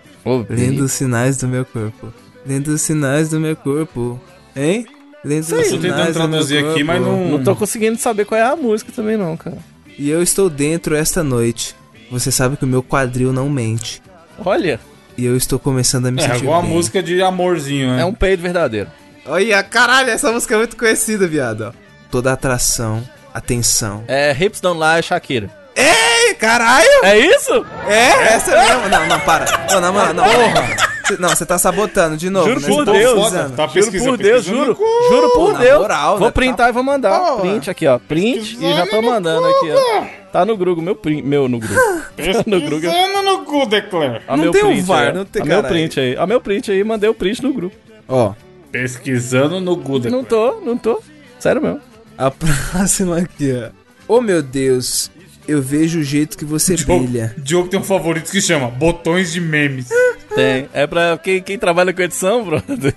Lendo os sinais do meu corpo. Lendo os sinais do meu corpo. Hein? Lendo os Eu tô sinais tentando do meu traduzir aqui, mas corpo. não. Não tô conseguindo saber qual é a música também não, cara. E eu estou dentro esta noite. Você sabe que o meu quadril não mente. Olha, E eu estou começando a me É sentir igual a música de amorzinho, né? é um peido verdadeiro. Olha, caralho, essa música é muito conhecida, viado. Toda atração, atenção. É Hips Don't Lie, Shakira. Ei, caralho! É isso? É, essa mesmo. Não, não, para. Não, na moral, não. Cê- Não, você tá sabotando de novo. Juro né? por tá Deus. pesquisando. Tá Juro pesquisando, por Deus, juro. no cu. Juro por na Deus. moral, Vou né? printar e vou mandar. Porra. Print aqui, ó. Print e já tô mandando aqui, ó. Tá no Google, meu print. Meu no Google. no Google. Pesquisando no cu, Declare. Ó, Não meu tem um print VAR, aí, não tem meu print aí. Ó, meu print aí, mandei o print no grupo. Ó, Pesquisando no Declare. Não tô, não tô. Sério mesmo. a próxima aqui, ó. Oh, meu Deus. Eu vejo o jeito que você Diogo, brilha. Diogo tem um favorito que chama Botões de Memes. Tem. É pra quem, quem trabalha com edição, brother.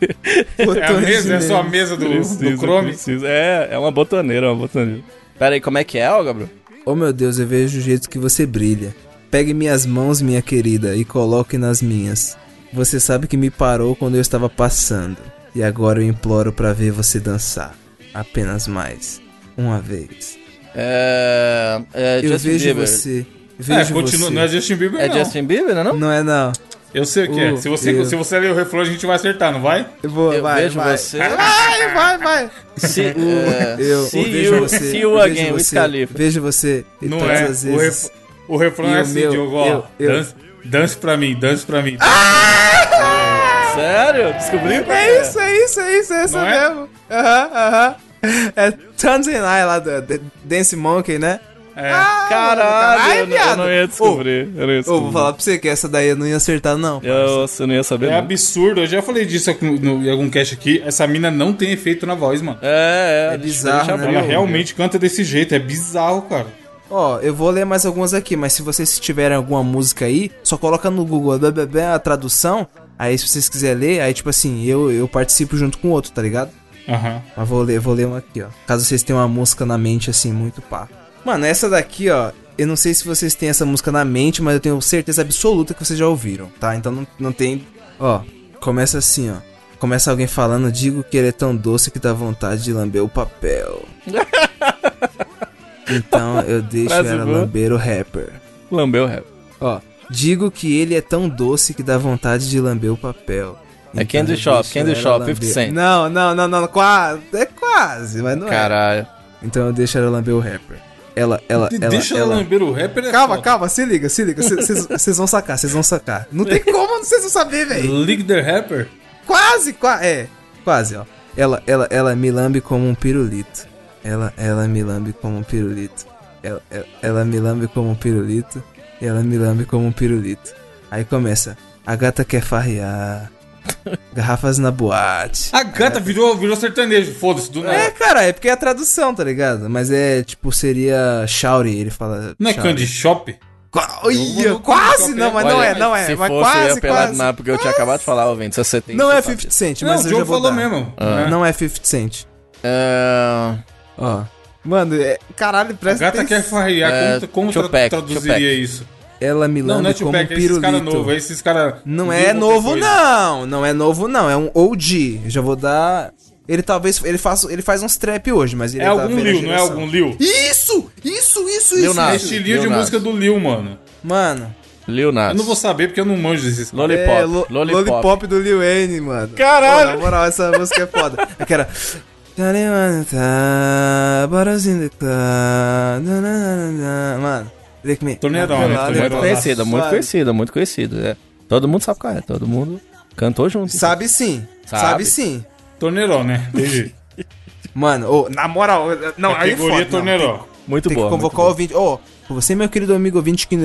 É a mesa, é só a mesa do, do Chrome. precisa. É, é uma botoneira, uma botoneira. Pera aí, como é que é, ó, Gabriel? Oh, meu Deus, eu vejo o jeito que você brilha. Pegue minhas mãos, minha querida, e coloque nas minhas. Você sabe que me parou quando eu estava passando. E agora eu imploro pra ver você dançar. Apenas mais. Uma vez. É. é eu Justin vejo Bieber. você. É, Vejo continua, você. não é Justin Bieber, É não. Justin Bieber, né? Não? Não é não. Eu sei o que é. Uh, Se você, eu- se você ler o refrão, a gente vai acertar, não vai? Eu vou, Eu vai, vejo vai. você. Vai, vai, vai. Se, é, Eu see vejo you, você. see you vejo again, with você, Khalifa. Vejo você. e Não é. O, vezes. ref- o refrão E é o assim, meu- Diogo, ó. eu- eu- Dance, dance pra mim, dance pra mim. Sério? Descobriu? É isso, é isso, é isso, é Não é? mesmo. Aham, aham. É Tanzan Eye lá do Dance Monkey, né? É. Caralho, eu, não- eu não ia descobrir. eu não ia Ô, descobrir. vou falar pra você que essa daí eu não ia acertar, não. Eu, você não ia saber. É não. absurdo, eu já falei disso aqui no, no- em algum cast aqui. Essa mina não tem efeito na voz, mano. É, é. É bizarro, né? Ela realmente canta desse jeito, é bizarro, cara. Ó, eu vou ler mais algumas aqui, mas se vocês tiverem alguma música aí, só coloca no Google blá, blá, blá, a tradução. Aí se vocês quiserem ler, aí tipo assim, eu, eu participo junto com o outro, tá ligado? Aham. Mas vou ler, vou ler uma aqui, ó. Caso vocês tenham uma música na mente, assim, muito pá. Mano, essa daqui, ó. Eu não sei se vocês têm essa música na mente, mas eu tenho certeza absoluta que vocês já ouviram, tá? Então não, não tem. Ó, começa assim, ó. Começa alguém falando, digo que ele é tão doce que dá vontade de lamber o papel. então eu deixo Frase ela boa. lamber o rapper. Lambeu o rap. Ó, digo que ele é tão doce que dá vontade de lamber o papel. É Candy Shop, Candy Shop, lamber- 50 Cent. Não, não, não, não, quase. É quase, mas não é. Caralho. Então eu deixo ela lamber o rapper. Ela, ela, De- ela, Deixa ela ela... lamber o rapper. é Calma, foda. calma, se liga, se liga. Vocês vão sacar, vocês vão sacar. Não tem como vocês não saber, velho. League the Rapper? Quase, quase. É, quase, ó. Ela, ela, ela me lambe como um pirulito. Ela, ela me lambe como um pirulito. Ela, ela, ela me lambe como um pirulito. E ela me lambe como um pirulito. Aí começa. A gata quer farrear. Garrafas na boate. A gata virou, virou sertanejo, foda-se, do nada. É, cara, é porque é a tradução, tá ligado? Mas é, tipo, seria Shouty, ele fala. Não é. Candy Shop? Eu vou- quase! Não, mas não é, não é. Se Mas fosse, eu quase, ia pelar quase. na porque eu tinha acabado de falar. Se você tem Não é sabe. 50 Cent, Não, mas o eu já vou falou dar. mesmo. Ah. né? Não é 50 Cent. É... Ó. Mano, é... caralho, A presta gata quer atenção. farrear. É, como como traduziria Tupac. isso? Ela me Não, lambe não é como um Tupac, esses caras pirulito. novos. é Esses caras. Não é novo, não. Não é novo, não. É um OG. Eu já vou dar... Ele talvez... Ele faz, ele faz uns trap hoje, mas ele É é algum Lil, não é algum Lil? Isso! Isso, isso, Lil isso! Nas. É estilinho de música do Lil, mano. Mano... Lil Nas. Eu não vou saber porque eu não manjo desses. Lollipop. É, lo- Lollipop. Lollipop do Lil Wayne, mano. Caralho! Pô, na moral, essa música é foda. Aquela. Na, na. Mano. Torneirão, né? Muito conhecida, muito conhecida, muito conhecida. É. Todo mundo sabe qual é, todo mundo cantou junto. Sabe sim. Sabe. Sabe, sim. Torneirão, né? Entendi. Mano, ô, na moral, não, aí é. Não, Torneirão. Muito tem boa. que convocar o ouvinte. Ô, você, meu querido amigo ouvinte que,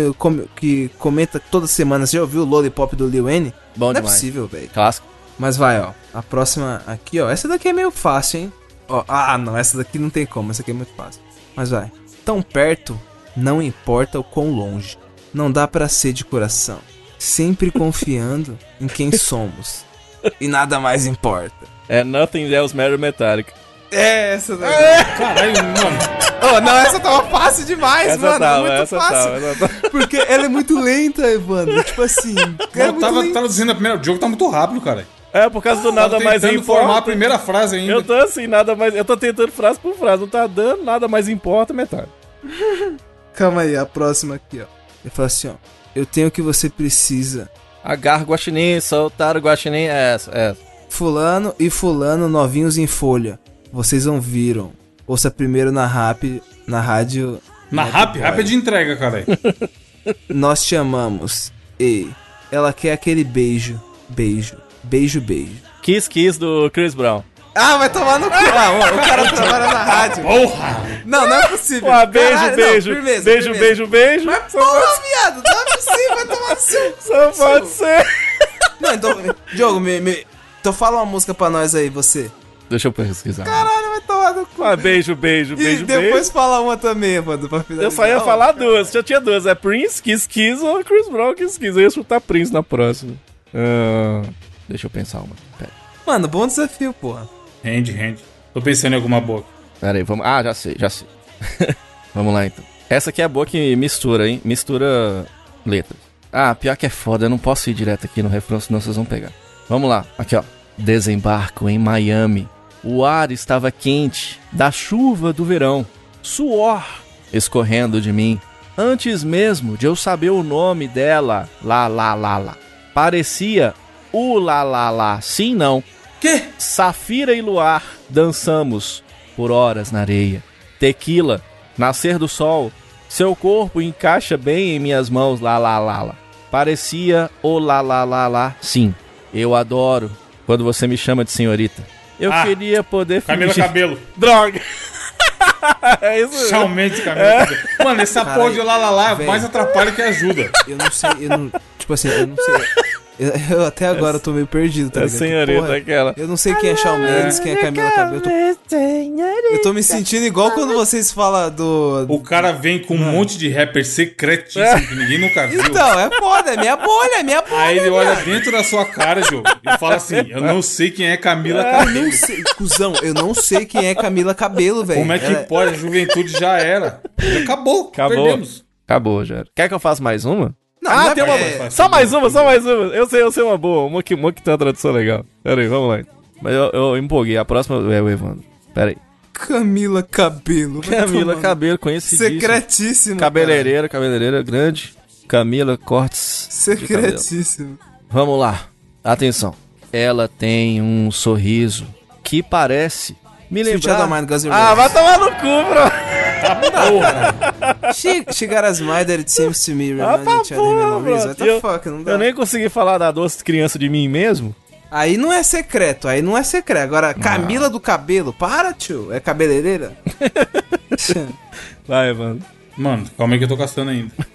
que comenta toda semana, você já ouviu o Lollipop do Lil Wayne? Bom não é demais. possível, velho. Clássico. Mas vai, ó. A próxima aqui, ó. Essa daqui é meio fácil, hein? Ó, ah, não. Essa daqui não tem como. Essa aqui é muito fácil. Mas vai. Tão perto, não importa o quão longe. Não dá pra ser de coração. Sempre confiando em quem somos. E nada mais importa. É Nothing Else Matter Metallica. É, essa daí. Caralho, mano. Oh, não, essa tava fácil demais, Essa mano. tava, muito essa fácil. tava, essa tava. Porque ela é muito lenta, Evandro. Tipo assim. ela é Eu muito tava traduzindo a primeira. O jogo tá muito rápido, cara. É, por causa do nada mais tentando formar a importa. primeira frase ainda. Eu tô assim, nada mais. Eu tô tentando frase por frase, não tá dando, nada mais importa, metade. Calma aí, a próxima aqui, ó. Ele fala assim, ó. Eu tenho o que você precisa. Agarra o guaxinim, soltar o guaxinim, é essa, é essa. Fulano e fulano novinhos em folha. Vocês não viram. Ouça primeiro na rap, na rádio. Na Net rap, rap é de entrega, cara. Nós te amamos. E ela quer aquele beijo. Beijo. Beijo, beijo. Kiss Kiss do Chris Brown. Ah, vai tomar no cu. Ah, o, o cara trabalha na rádio. Porra! Não, não é possível. Ah, beijo, Caralho, não, beijo. firmeza, beijo, firmeza. beijo, beijo. Mas porra, viado, não é possível, vai tomar no seu. Só pode ser. Não, então, Diogo, me, me- então fala uma música pra nós aí, você. Deixa eu pesquisar. Caralho, vai tomar no cu. Ah, beijo, beijo, E beijo, depois beijo. fala uma também, mano, pra finalizar. Eu só ia falar duas, já tinha duas. É Prince, Kiss Kiss ou Chris Brown, Kiss Kiss. Eu ia chutar Prince na próxima. Ah, deixa eu pensar uma. Pera, Mano, bom desafio, porra. Rende, rende. Tô pensando em alguma boa. pera aí, vamos. Ah, já sei, já sei. vamos lá então. Essa aqui é a boa que mistura, hein? Mistura letras. Ah, pior que é foda, eu não posso ir direto aqui no refrão, senão vocês vão pegar. Vamos lá, aqui ó. Desembarco em Miami. O ar estava quente, da chuva do verão. Suor escorrendo de mim. Antes mesmo de eu saber o nome dela, lá, lá, lá, lá. Parecia o lá, lá, lá. Sim, não. Quê? Safira e Luar dançamos por horas na areia. Tequila, nascer do sol. Seu corpo encaixa bem em minhas mãos, lá, lá, lá, lá. Parecia o lá, lá, lá, lá. Sim, eu adoro quando você me chama de senhorita. Eu Ah, queria poder Camila fingir- Cabelo. Droga! é isso mesmo. Realmente, Camila Cabelo. Mano, essa Caralho, porra de lá lá lá velho. mais atrapalha que ajuda. Eu não sei, eu não. Tipo assim, eu não sei. Eu, eu até agora tô meio perdido, tá É ligado? senhorita Porra, aquela. Eu não sei quem é Shawn Mendes, quem é Camila Cabelo. Eu tô, eu tô me sentindo igual quando vocês falam do. O cara vem com um monte de rapper secretíssimo que ninguém nunca viu. Então, é foda, é minha bolha, é minha bolha. Aí ele olha dentro da sua cara, Diogo, e fala assim: Eu não sei quem é Camila Eu Cabelo. não sei, cuzão, eu não sei quem é Camila Cabelo, velho. Como é que Ela- pode? A juventude já era. Já acabou. Acabou. Perdemos. Acabou, já. Quer que eu faça mais uma? Não, ah, não é- tem uma. é- Só mais uma, só mais uma. Eu sei, eu sei uma boa. Uma que, uma que tem uma tradução legal. Pera aí, vamos lá. Mas eu, eu empolguei. A próxima é o Evandro. Pera aí. Camila Cabelo. Camila tomar- Cabelo, conhecidíssima. Secretíssimo. Cabeleireira, cabeleireira grande. Camila Cortes. Secretíssimo. Vamos lá. Atenção. Ela tem um sorriso que parece me lembrar... N' Ah, vai tomar no cu, bro. She, she got a smile that it seems to me Ah, each other porra, memories. What the Eu- fuck, não dá. Eu nem consegui falar da doce criança de mim mesmo. Aí não é secreto, aí não é secreto. Agora, Camila do cabelo, para, tio. É cabeleireira? Vai, Evandro. Mano, calma aí que eu tô caçando ainda.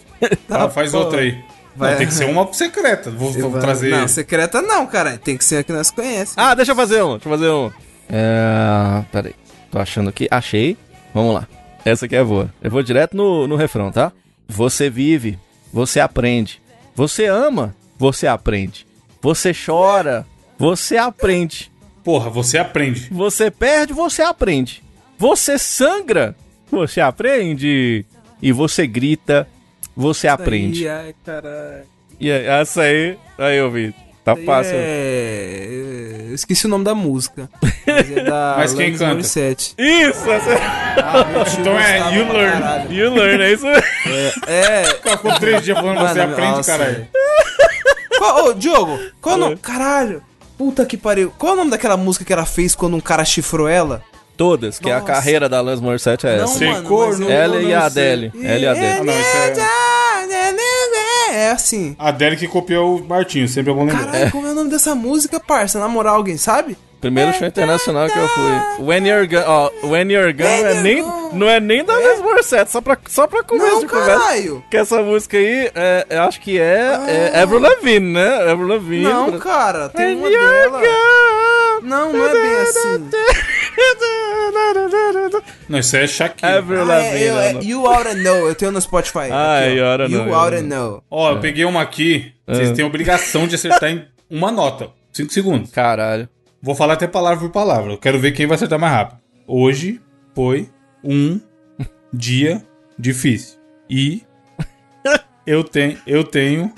Tá, Ah, faz pô. outra aí. Vai. Não, tem que ser uma secreta. Vou, vou Vai- trazer. Não, secreta não, cara. Tem que ser a que nós conhecemos. Ah, deixa eu fazer um, deixa eu fazer um. É. Peraí. Tô achando aqui. Achei. Vamos lá. Essa aqui é boa. Eu vou direto no, no refrão, tá? Você vive, você aprende. Você ama, você aprende. Você chora, você aprende. Porra, você aprende. Você perde, você aprende. Você sangra, você aprende. E você grita, você aprende. Ai, caralho. E aí, essa aí, aí eu vi. Tá fácil. É... Eu esqueci o nome da música. Mas é da Mas quem canta? Morissette. Isso, essa... Então é You Learn. Caralho. you learn, é isso? É... Ficou três dias falando você Mano, aprende, nossa, caralho. Qual, ô, Diogo, qual o nome... Caralho. Puta que pariu. Qual é o nome daquela música que ela fez quando um cara chifrou ela? Todas, que a Nossa. carreira da Alanis Morissette é essa. Ser mano, Ela e não a. Adele. Ela e a Adele. Ah, não, isso é. É assim. A Adele que copiou o Martinho, sempre é bom lembrar. Caralho, como é o nome dessa música, parça? Na moral, alguém sabe? Primeiro show internacional que eu fui. When You're Gone, ó, When You're Gone não é nem, não é nem da Alanis Morissette, só pra, só pra começo Não, de conversa. caralho. Que essa música aí, é, eu acho que é, é Avril Lavigne, né? Avril Lavigne. Não, cara, tem When uma dela. Gone. Não, não é bem assim. Não, isso é Shakira. Avril Ah, Lavigne. é, eu, é não. You Oughta Know, eu tenho no Spotify. Ah, aqui. You Oughta Know, You Oughta Know. Ó, eu peguei uma aqui. Vocês têm a obrigação de acertar em uma nota. Cinco segundos. Caralho. Vou falar até palavra por palavra. Eu quero ver quem vai acertar mais rápido. Hoje foi um dia difícil. E eu, tenho eu tenho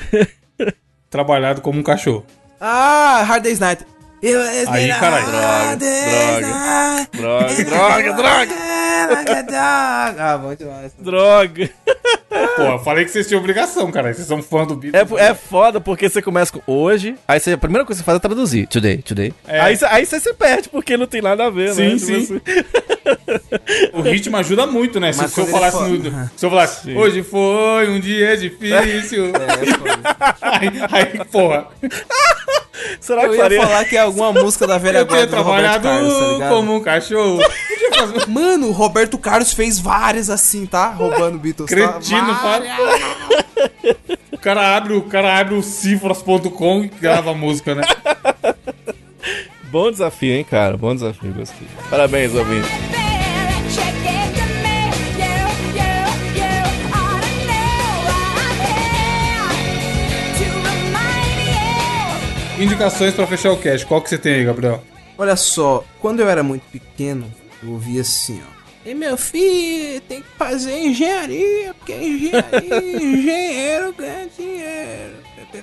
trabalhado como um cachorro. Ah, Hard Day's Night. Aí, caralho. Droga. Droga, droga, droga, ah, muito mais. Droga! Pô, eu falei que vocês tinham obrigação, cara. Vocês são fã do Beatles. É, é foda porque você começa com hoje, aí você, a primeira coisa que você faz é traduzir. Today, today. É. Aí, você- aí você se perde porque não tem nada a ver, Sim, né? sim. Tipo assim. O ritmo ajuda muito, né? Se, se eu falasse no, se eu falasse, hoje foi um dia difícil. aí, aí, porra, Será Eu que ia faria? falar que é alguma música da velha eu guarda do Roberto trabalhado Carlos, tá ligado? como um cachorro. Mano, o Roberto Carlos fez várias assim, tá? Roubando Beatles. tá? Várias. para. O cara abre, o cara abre o cifras.com e grava a música, né? Bom desafio, hein, cara? Bom desafio, gostei. Parabéns, ouvinte. Indicações pra fechar o cast. Qual que você tem aí, Gabriel? Olha só, quando eu era muito pequeno, eu ouvia assim, ó. E meu filho, tem que fazer engenharia, porque engenharia, engenheiro ganha dinheiro.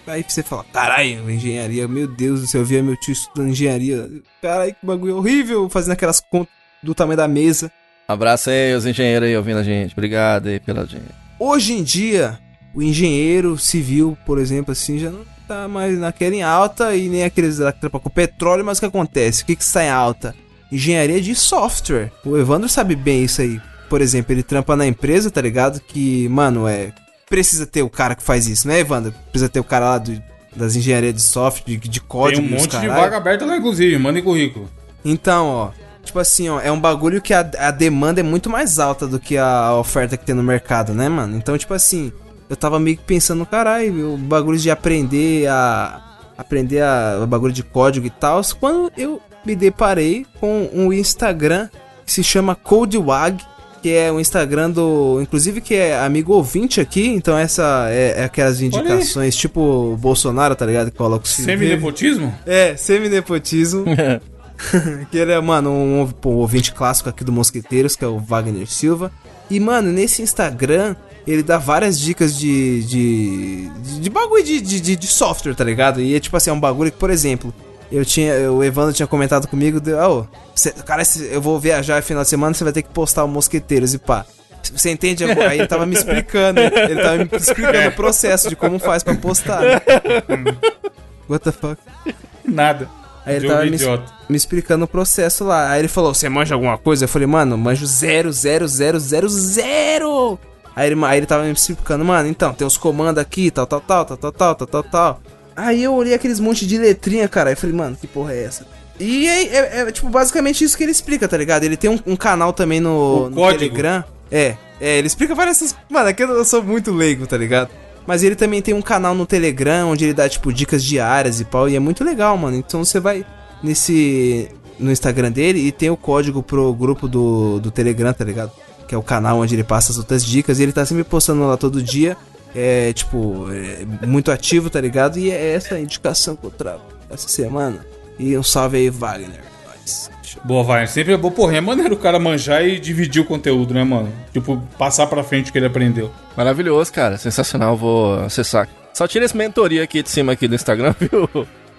Aí você fala, caralho, engenharia, meu Deus do céu, eu via meu tio estudando engenharia. Caralho, que bagulho horrível, fazendo aquelas contas do tamanho da mesa. Abraço aí, os engenheiros aí ouvindo a gente. Obrigado aí pela gente. Hoje em dia, o engenheiro civil, por exemplo, assim, já não tá mais naquela em alta e nem aqueles lá que trampam com petróleo, mas o que acontece? O que que está em alta? Engenharia de software. O Evandro sabe bem isso aí. Por exemplo, ele trampa na empresa, tá ligado? Que, mano, é. Precisa ter o cara que faz isso, né, Evandro? Precisa ter o cara lá do- das engenharias de software, de, de Tem código. um e os monte de vaga aberta lá, inclusive. Mandem currículo. Então, ó. Tipo assim, ó, é um bagulho que a, a demanda é muito mais alta do que a, a oferta que tem no mercado, né, mano? Então, tipo assim, eu tava meio que pensando, caralho, o bagulho de aprender a. Aprender a, o bagulho de código e tal. Quando eu me deparei com um Instagram que se chama CodeWag, que é um Instagram do. Inclusive, que é amigo ouvinte aqui. Então, essa é, é aquelas indicações, tipo o Bolsonaro, tá ligado? Que coloca o Semi-nepotismo? É, semi-nepotismo. que ele é, mano, um, pô, ouvinte clássico aqui do Mosqueteiros, que é o Wagner Silva. E, mano, nesse Instagram, ele dá várias dicas de. de. de, de bagulho de, de, de- de software, tá ligado? E é tipo assim, é um bagulho que, por exemplo, eu tinha. O Evandro tinha comentado comigo, de, ô, cê- cara, eu vou viajar final de semana, você vai ter que postar o Mosqueteiros e pá. Você entende? Aí ele tava me explicando. Ele tava me explicando o processo de como faz pra postar. né? What the fuck? Nada. Aí ele tava me, me explicando o processo lá. Aí ele falou: Você manja alguma coisa? Eu falei, mano, manjo zero, zero, zero, zero, zero. Aí ele, aí ele tava me explicando, mano, então, tem os comandos aqui, tal, tal, tal, tal, tal, tal, tal, tal, tal. Aí eu olhei aqueles monte de letrinha, cara. Eu falei, mano, que porra é essa? E é, é- é, tipo, basicamente isso que ele explica, tá ligado? Ele tem um, um canal também no, no. Telegram. É, é, ele explica várias. Mano, é que eu sou muito leigo, tá ligado? Mas ele também tem um canal no Telegram onde ele dá, tipo, dicas diárias e pau. E é muito legal, mano. Então você vai nesse. no Instagram dele e tem o código pro grupo do, do Telegram, tá ligado? Que é o canal onde ele passa as outras dicas. E ele tá sempre postando lá todo dia. É, tipo, é muito ativo, tá ligado? E é essa a indicação que eu trago essa semana. E um salve aí, Wagner. Nós. Boa, vai. Sempre é bom. Porra, é maneiro o cara manjar e dividir o conteúdo, né, mano? Tipo, passar pra frente o que ele aprendeu. Maravilhoso, cara. Sensacional. Vou acessar. Só tira esse mentoria aqui de cima aqui do Instagram, viu?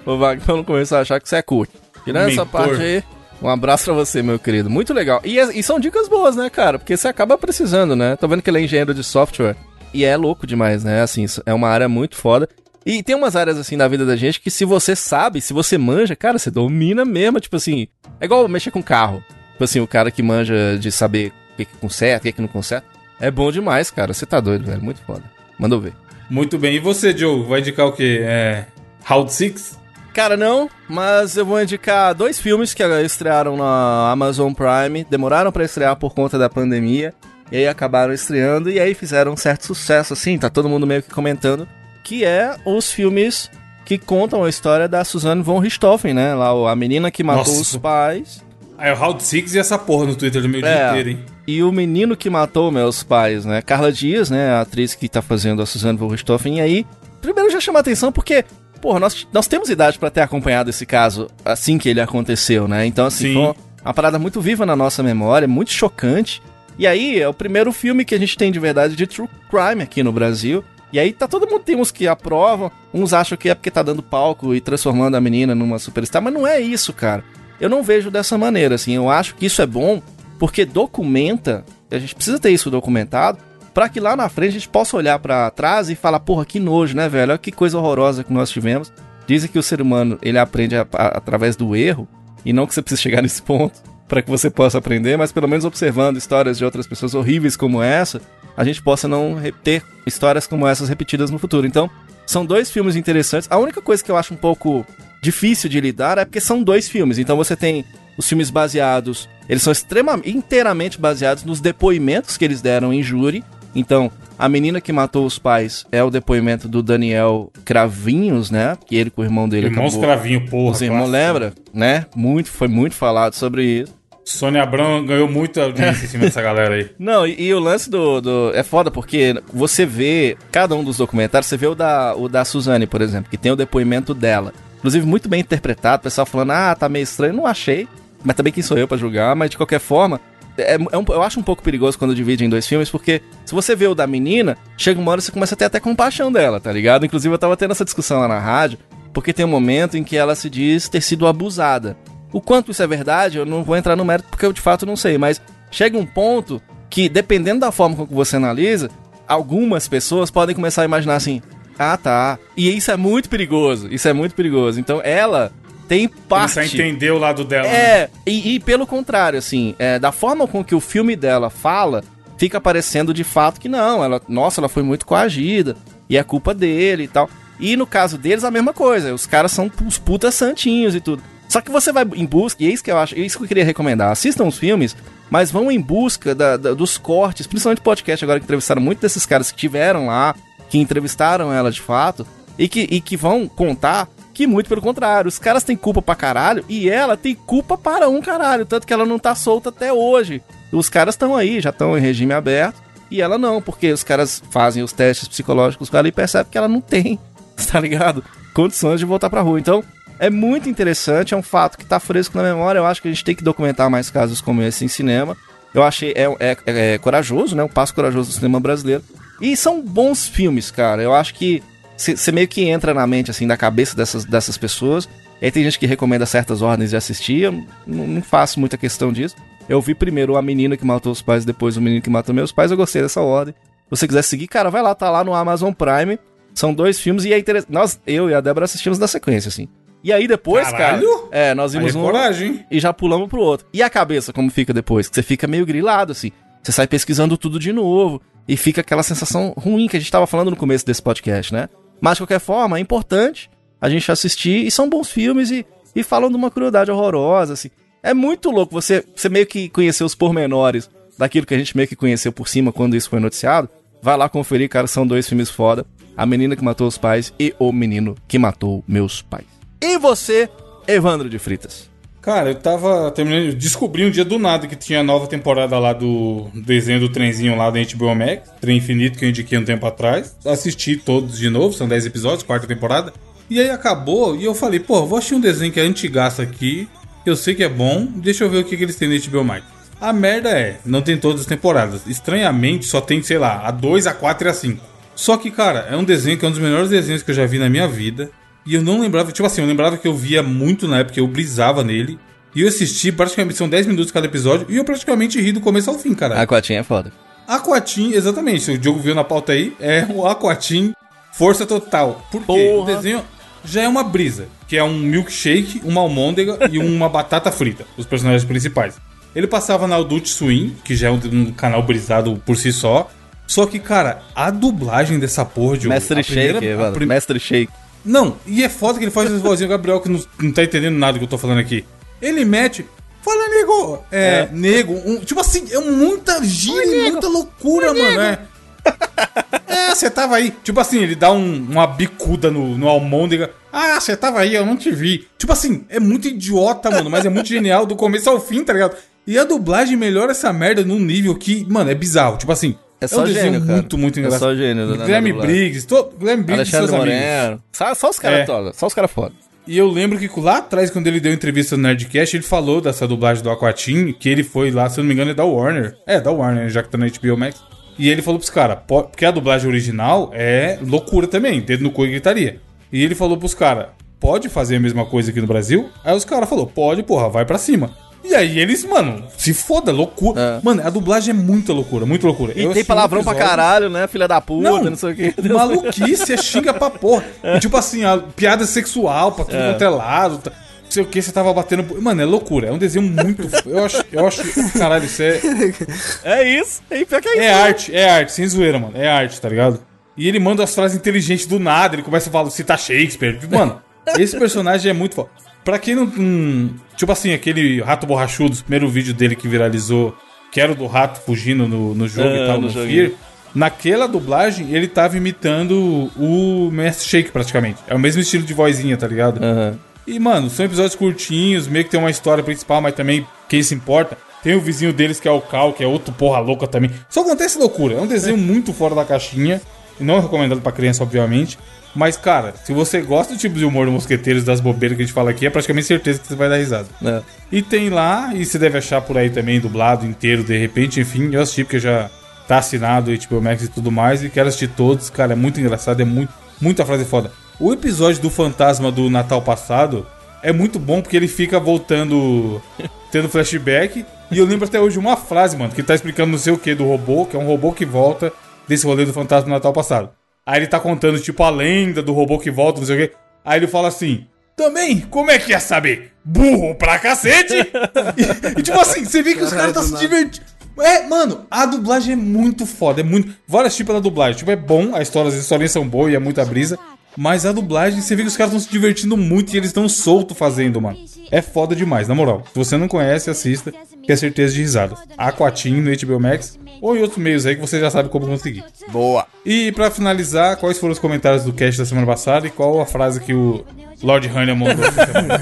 O Wagner, não começar a achar que você é curto. Tirando essa parte aí, um abraço pra você, meu querido. Muito legal. E, e são dicas boas, né, cara? Porque você acaba precisando, né? Tô vendo que ele é engenheiro de software. E é louco demais, né? Assim, é uma área muito foda. E tem umas áreas, assim, da vida da gente que se você sabe, se você manja, cara, você domina mesmo. Tipo assim, é igual mexer com carro. Tipo assim, o cara que manja de saber o que, que conserta, o que, que não conserta. É bom demais, cara. Você tá doido, velho. Muito foda. Mandou ver. Muito bem. E você, Joe? Vai indicar o quê? É. Round 6? Cara, não, mas eu vou indicar dois filmes que estrearam na Amazon Prime. Demoraram pra estrear por conta da pandemia. E aí acabaram estreando e aí fizeram um certo sucesso, assim, tá todo mundo meio que comentando. Que é os filmes que contam a história da Suzanne von Richthofen, né? Lá, a menina que matou Nossa. os pais. Aí o Round 6 e essa porra no Twitter do meu dia É. inteiro, hein? E o menino que matou meus pais, né? Carla Dias, né? A atriz que tá fazendo a Suzanne von Richthofen. E aí, primeiro já chama atenção porque porra, nós, nós temos idade pra ter acompanhado esse caso assim que ele aconteceu, né? Então, assim, Sim. foi uma parada muito viva na nossa memória, muito chocante. E aí, é o primeiro filme que a gente tem de verdade de true crime aqui no Brasil. E aí tá todo mundo tem uns que aprovam, uns acham que é porque tá dando palco e transformando a menina numa superstar, mas não é isso, cara. Eu não vejo dessa maneira, assim. Eu acho que isso é bom porque documenta, a gente precisa ter isso documentado, pra que lá na frente a gente possa olhar pra trás e falar, porra, que nojo, né, velho? Olha que coisa horrorosa que nós tivemos. Dizem que o ser humano, ele aprende a- a- através do erro, e não que você precise chegar nesse ponto para que você possa aprender, mas pelo menos observando histórias de outras pessoas horríveis como essa, a gente possa não ter histórias como essas repetidas no futuro. Então, são dois filmes interessantes. A única coisa que eu acho um pouco difícil de lidar é porque são dois filmes. Então você tem os filmes baseados, eles são extremamente inteiramente baseados nos depoimentos que eles deram em júri. Então, a menina que matou os pais é o depoimento do Daniel Cravinhos, né? Que ele com o irmão dele Irmãos acabou. Cravinho, porra. Os irmãos lembra, né? Muito, foi muito falado sobre isso. Sônia Abrão ganhou muita audiência em dessa galera aí. Não, e, e o lance do, do- É foda porque você vê cada um dos documentários, você vê o da, o da Suzane, por exemplo, que tem o depoimento dela. Inclusive, muito bem interpretado, o pessoal falando, ah, tá meio estranho. Não achei, mas também quem sou eu pra julgar, mas de qualquer forma. é- é um- eu acho um pouco perigoso quando divide em dois filmes, porque se você vê o da menina, chega uma hora você começa a ter até compaixão dela, tá ligado? Inclusive, eu tava tendo essa discussão lá na rádio, porque tem um momento em que ela se diz ter sido abusada. O quanto isso é verdade, eu não vou entrar no mérito porque eu de fato não sei, mas chega um ponto que, dependendo da forma com que você analisa, algumas pessoas podem começar a imaginar assim: ah, tá. E isso é muito perigoso. Isso é muito perigoso. Então ela tem parte. Começar entender o lado dela. né? É, e, e pelo contrário, assim, é, da forma com que o filme dela fala, fica parecendo de fato que não, ela, nossa, ela foi muito coagida, e é culpa dele e tal. E no caso deles, a mesma coisa, os caras são os putas santinhos e tudo. Só que você vai em busca, e é isso que eu acho, é isso que eu queria recomendar. Assistam os filmes, mas vão em busca da- da- dos cortes, principalmente podcast agora que entrevistaram muito desses caras que tiveram lá, que entrevistaram ela de fato, e que, e que vão contar que muito pelo contrário, os caras têm culpa pra caralho e ela tem culpa para um caralho, tanto que ela não tá solta até hoje. Os caras estão aí, já estão em regime aberto, e ela não, porque os caras fazem os testes psicológicos com ela e percebem que ela não tem, tá ligado? Condições de voltar pra rua. Então, é muito interessante, é um fato que tá fresco na memória. Eu acho que a gente tem que documentar mais casos como esse em cinema. Eu achei é, é, é corajoso, né? Um passo corajoso do cinema brasileiro. E são bons filmes, cara. Eu acho que você meio que entra na mente, assim, da cabeça dessas, dessas pessoas. E aí tem gente que recomenda certas ordens de assistir. Eu não, não faço muita questão disso. Eu vi primeiro a menina que matou os pais, depois o menino que matou meus pais. Eu gostei dessa ordem. Se você quiser seguir, cara, vai lá, tá lá no Amazon Prime. São dois filmes e é interessante. Nós, eu e a Débora assistimos na sequência, assim. E aí depois, Caralho! cara. É, nós vimos é um coragem, e já pulamos pro outro. E a cabeça, como fica depois? Que você fica meio grilado, assim. Você sai pesquisando tudo de novo. E fica aquela sensação ruim que a gente tava falando no começo desse podcast, né? Mas, de qualquer forma, é importante a gente assistir. E são bons filmes e, e falam de uma crueldade horrorosa, assim. É muito louco você, você meio que conhecer os pormenores daquilo que a gente meio que conheceu por cima quando isso foi noticiado. Vai lá conferir, cara, são dois filmes foda. A menina que matou os pais e o menino que matou meus pais. E você, Evandro de Fritas? Cara, eu tava terminando. Descobri um dia do nada que tinha a nova temporada lá do desenho do trenzinho lá da HBO Max, Trem Infinito, que eu indiquei um tempo atrás. Assisti todos de novo, são 10 episódios, quarta temporada. E aí acabou, e eu falei, pô, vou assistir um desenho que é antigaço aqui, eu sei que é bom, deixa eu ver o que, que eles têm no HBO Max. A merda é, não tem todas as temporadas. Estranhamente, só tem, sei lá, a 2, a 4 e a 5. Só que, cara, é um desenho que é um dos melhores desenhos que eu já vi na minha vida. E eu não lembrava, tipo assim, eu lembrava que eu via muito na época, eu brisava nele. E eu assisti, praticamente, são 10 minutos cada episódio, e eu praticamente ri do começo ao fim, cara. Aquatinha é foda. Aquatim, exatamente, o Diogo viu na pauta aí, é o Aquatim Força Total. Por quê? O desenho já é uma brisa, que é um milkshake, uma almôndega e uma batata frita, os personagens principais. Ele passava na Adult Swim, que já é um, um canal brisado por si só. Só que, cara, a dublagem dessa porra, Diogo... Mestre primeira- Shake, a Evandro. prim- Mestre Shake. Não, e é foda que ele faz esse vozinho, Gabriel, que não, não tá entendendo nada do que eu tô falando aqui. Ele mete. Fala, nego! É, nego. um- tipo assim, é muita gíria, muita loucura, mano. É. É, você tava aí. Tipo assim, ele dá um- uma bicuda no, no almôndega. Ah, você tava aí, eu não te vi. Tipo assim, é muito idiota, mano, mas é muito genial do começo ao fim, tá ligado? E a dublagem melhora essa merda num nível que, mano, é bizarro. Tipo assim, É É só um desenho gênio, cara. muito, muito É engraçado. só gênio, né, Guilherme. Briggs, to, Guilherme Briggs e seus Alexandre amigos. Moreno. Só, só os caras É. todos, só os caras foda. E eu lembro que lá atrás, quando ele deu entrevista no Nerdcast, ele falou dessa dublagem do Aquatim, que ele foi lá, se eu não me engano, é da Warner. É, da Warner, já que tá na HBO Max. E ele falou pros caras, po- porque a dublagem original é loucura também, dedo no cu e gritaria. E ele falou pros caras, pode fazer a mesma coisa aqui no Brasil? Aí os caras falaram, pode, porra, vai pra cima. E aí eles, mano, se foda, loucura. É. Mano, a dublagem é muita loucura, muita loucura. E Eu tem assisti um palavrão pra caralho, né? Filha da puta, não, sei o quê. Maluquice, você xinga pra porra. E, tipo assim, a piada sexual pra tudo É. quanto é lado. tá- Não sei o que, você tava batendo. Mano, é loucura. É um desenho muito. Eu acho. Eu acho. Caralho, isso é. É isso. É pior que é isso. É arte, é arte, sem zoeira, mano. É arte, tá ligado? E ele manda as frases inteligentes do nada, ele começa a falar, citar Shakespeare. Mano, esse personagem é muito foda. Pra quem não. não- tipo assim, aquele rato borrachudo, o primeiro vídeo dele que viralizou, que era o do rato fugindo no, no jogo Ah, e tal, no no. Fear. Naquela dublagem, ele tava imitando o Mestre Shake, praticamente. É o mesmo estilo de vozinha, tá ligado? Aham. E, mano, são episódios curtinhos, meio que tem uma história principal, mas também quem se importa. Tem o vizinho deles que é o Cal, que é outro porra louca também. Só acontece loucura. É um desenho muito fora da caixinha. Não é recomendado pra criança, obviamente. Mas, cara, se você gosta do tipo de humor do Mosqueteiros, das bobeiras que a gente fala aqui, é praticamente certeza que você vai dar risada. É. E tem lá, e você deve achar por aí também, dublado inteiro, de repente, enfim. Eu assisti porque já tá assinado HBO Max e tudo mais, e quero assistir todos. Cara, é muito engraçado, é muito, muita frase foda. O episódio do fantasma do Natal passado é muito bom porque ele fica voltando, tendo flashback. E eu lembro até hoje uma frase, mano, que tá explicando não sei o que do robô, que é um robô que volta desse rolê do fantasma do Natal passado. Aí ele tá contando, tipo, a lenda do robô que volta, não sei o que. Aí ele fala assim. Também, como é que ia saber? Burro pra cacete! e, e, tipo assim, você vê que os caras tá se divertindo. É, mano, a dublagem é muito foda, é muito. Várias tipos da dublagem. Tipo, é bom, a história, as historinhas são boas e é muita brisa. Mas a dublagem, você vê que os caras estão se divertindo muito e eles estão solto fazendo, mano. É foda demais, na moral. Se você não conhece, assista, que é certeza de risada. Aquatim no HBO Max ou em outros meios aí que você já sabe como conseguir. Boa. E pra finalizar, quais foram os comentários do cast da semana passada e qual a frase que o Lord Hania essa semana?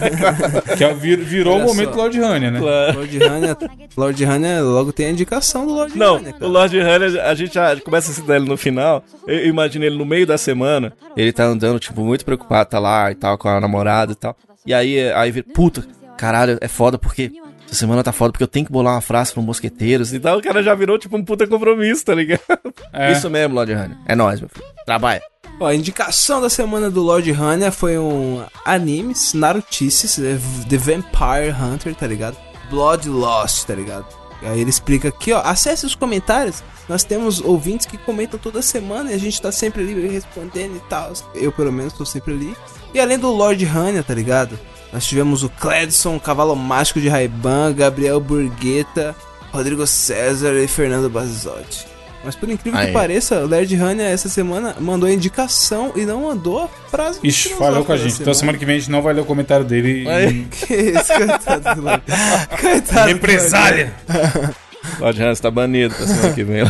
que é- vir- virou o Olha momento só. Lord Hania, né? Lord Hania, Lord Hania logo tem a indicação do Lord Não, Hania, o. Lord Hunter, a gente já começa a citar ele no final. Eu imagino ele no meio da semana. Ele tá andando, tipo, muito preocupado, tá lá e tal, com a namorada e tal. E aí, aí vira, puta, caralho, é foda porque. Essa semana tá foda porque eu tenho que bolar uma frase pro mosqueteiros e tal. O cara já virou, tipo, um puta compromisso, tá ligado? É. Isso mesmo, Lord Hunter. É nóis, meu filho. Trabalha. Ó, a indicação da semana do Lord Hania foi um anime, Narutices, é The Vampire Hunter, tá ligado? Blood Lost, tá ligado? Aí ele explica aqui, ó, acesse os comentários. Nós temos ouvintes que comentam toda semana e a gente tá sempre ali respondendo e tal. Eu, pelo menos, tô sempre ali. E além do Lord Hania, tá ligado? Nós tivemos o Cledson, Cavalo Mágico de Raiban, Gabriel Burgueta, Rodrigo César e Fernando Bazotti. Mas por incrível Aí. que pareça, o Lord Hania essa semana mandou a indicação e não mandou a frase. Ixi, falhou com a gente. Então semana que vem a gente não vai ler o comentário dele. Aí. em Que isso, coitado do Lorde. Coitado do Represália! Lord Hunter tá banido pra semana que vem.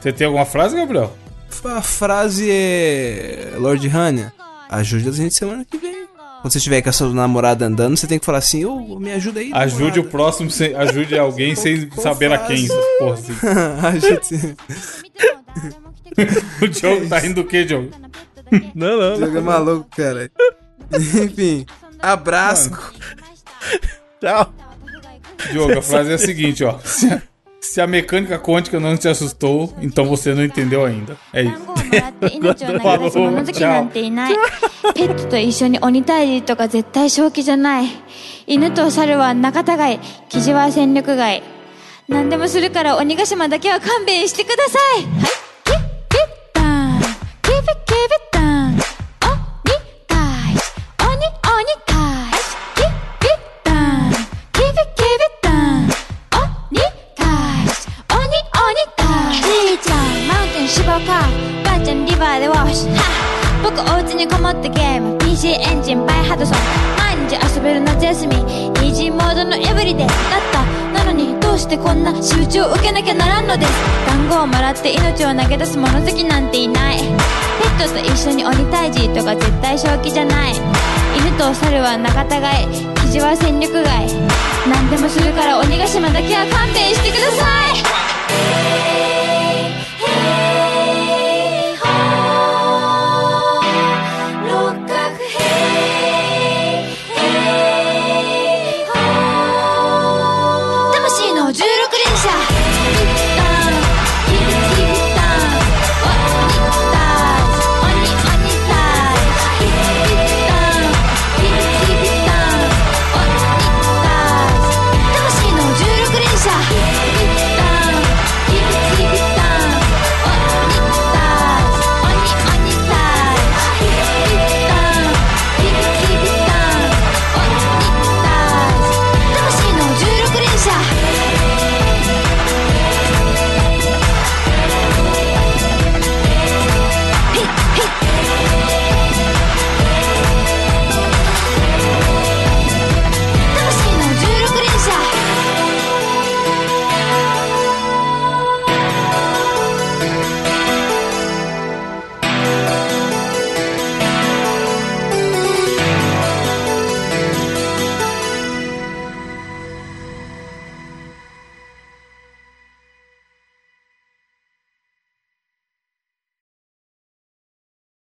Você tem alguma frase, Gabriel? A frase é. Lord Hania, ajude a gente semana que vem. Quando você estiver com a sua namorada andando, você tem que falar assim: Ô, me ajuda aí. Ajude o namorada." próximo, sem, ajude alguém sem saber a quem. Porra, assim. Ajude. O Diogo tá rindo do quê, Diogo? Não, não. Jogo é maluco, cara. Enfim, abraço. Tchau. Diogo, a frase é a seguinte, ó. Se a, mecânica quântica não te assustou, então você não entendeu ainda. É isso. 番号をもらって命を投げ出す物好きなんていないペットと一緒に鬼退治とか絶対正気じゃない。犬と猿は仲違い。キジは戦力外。何でもするから鬼ヶ島だけは勘弁してください。はい集中を受けなきゃならんのです。団子をもらって命を投げ出す物好きなんていない。ペットと一緒に鬼退治とか絶対正気じゃない。犬と猿は仲違い。キジは戦力外。何でもするから鬼ヶ島だけは勘弁してください。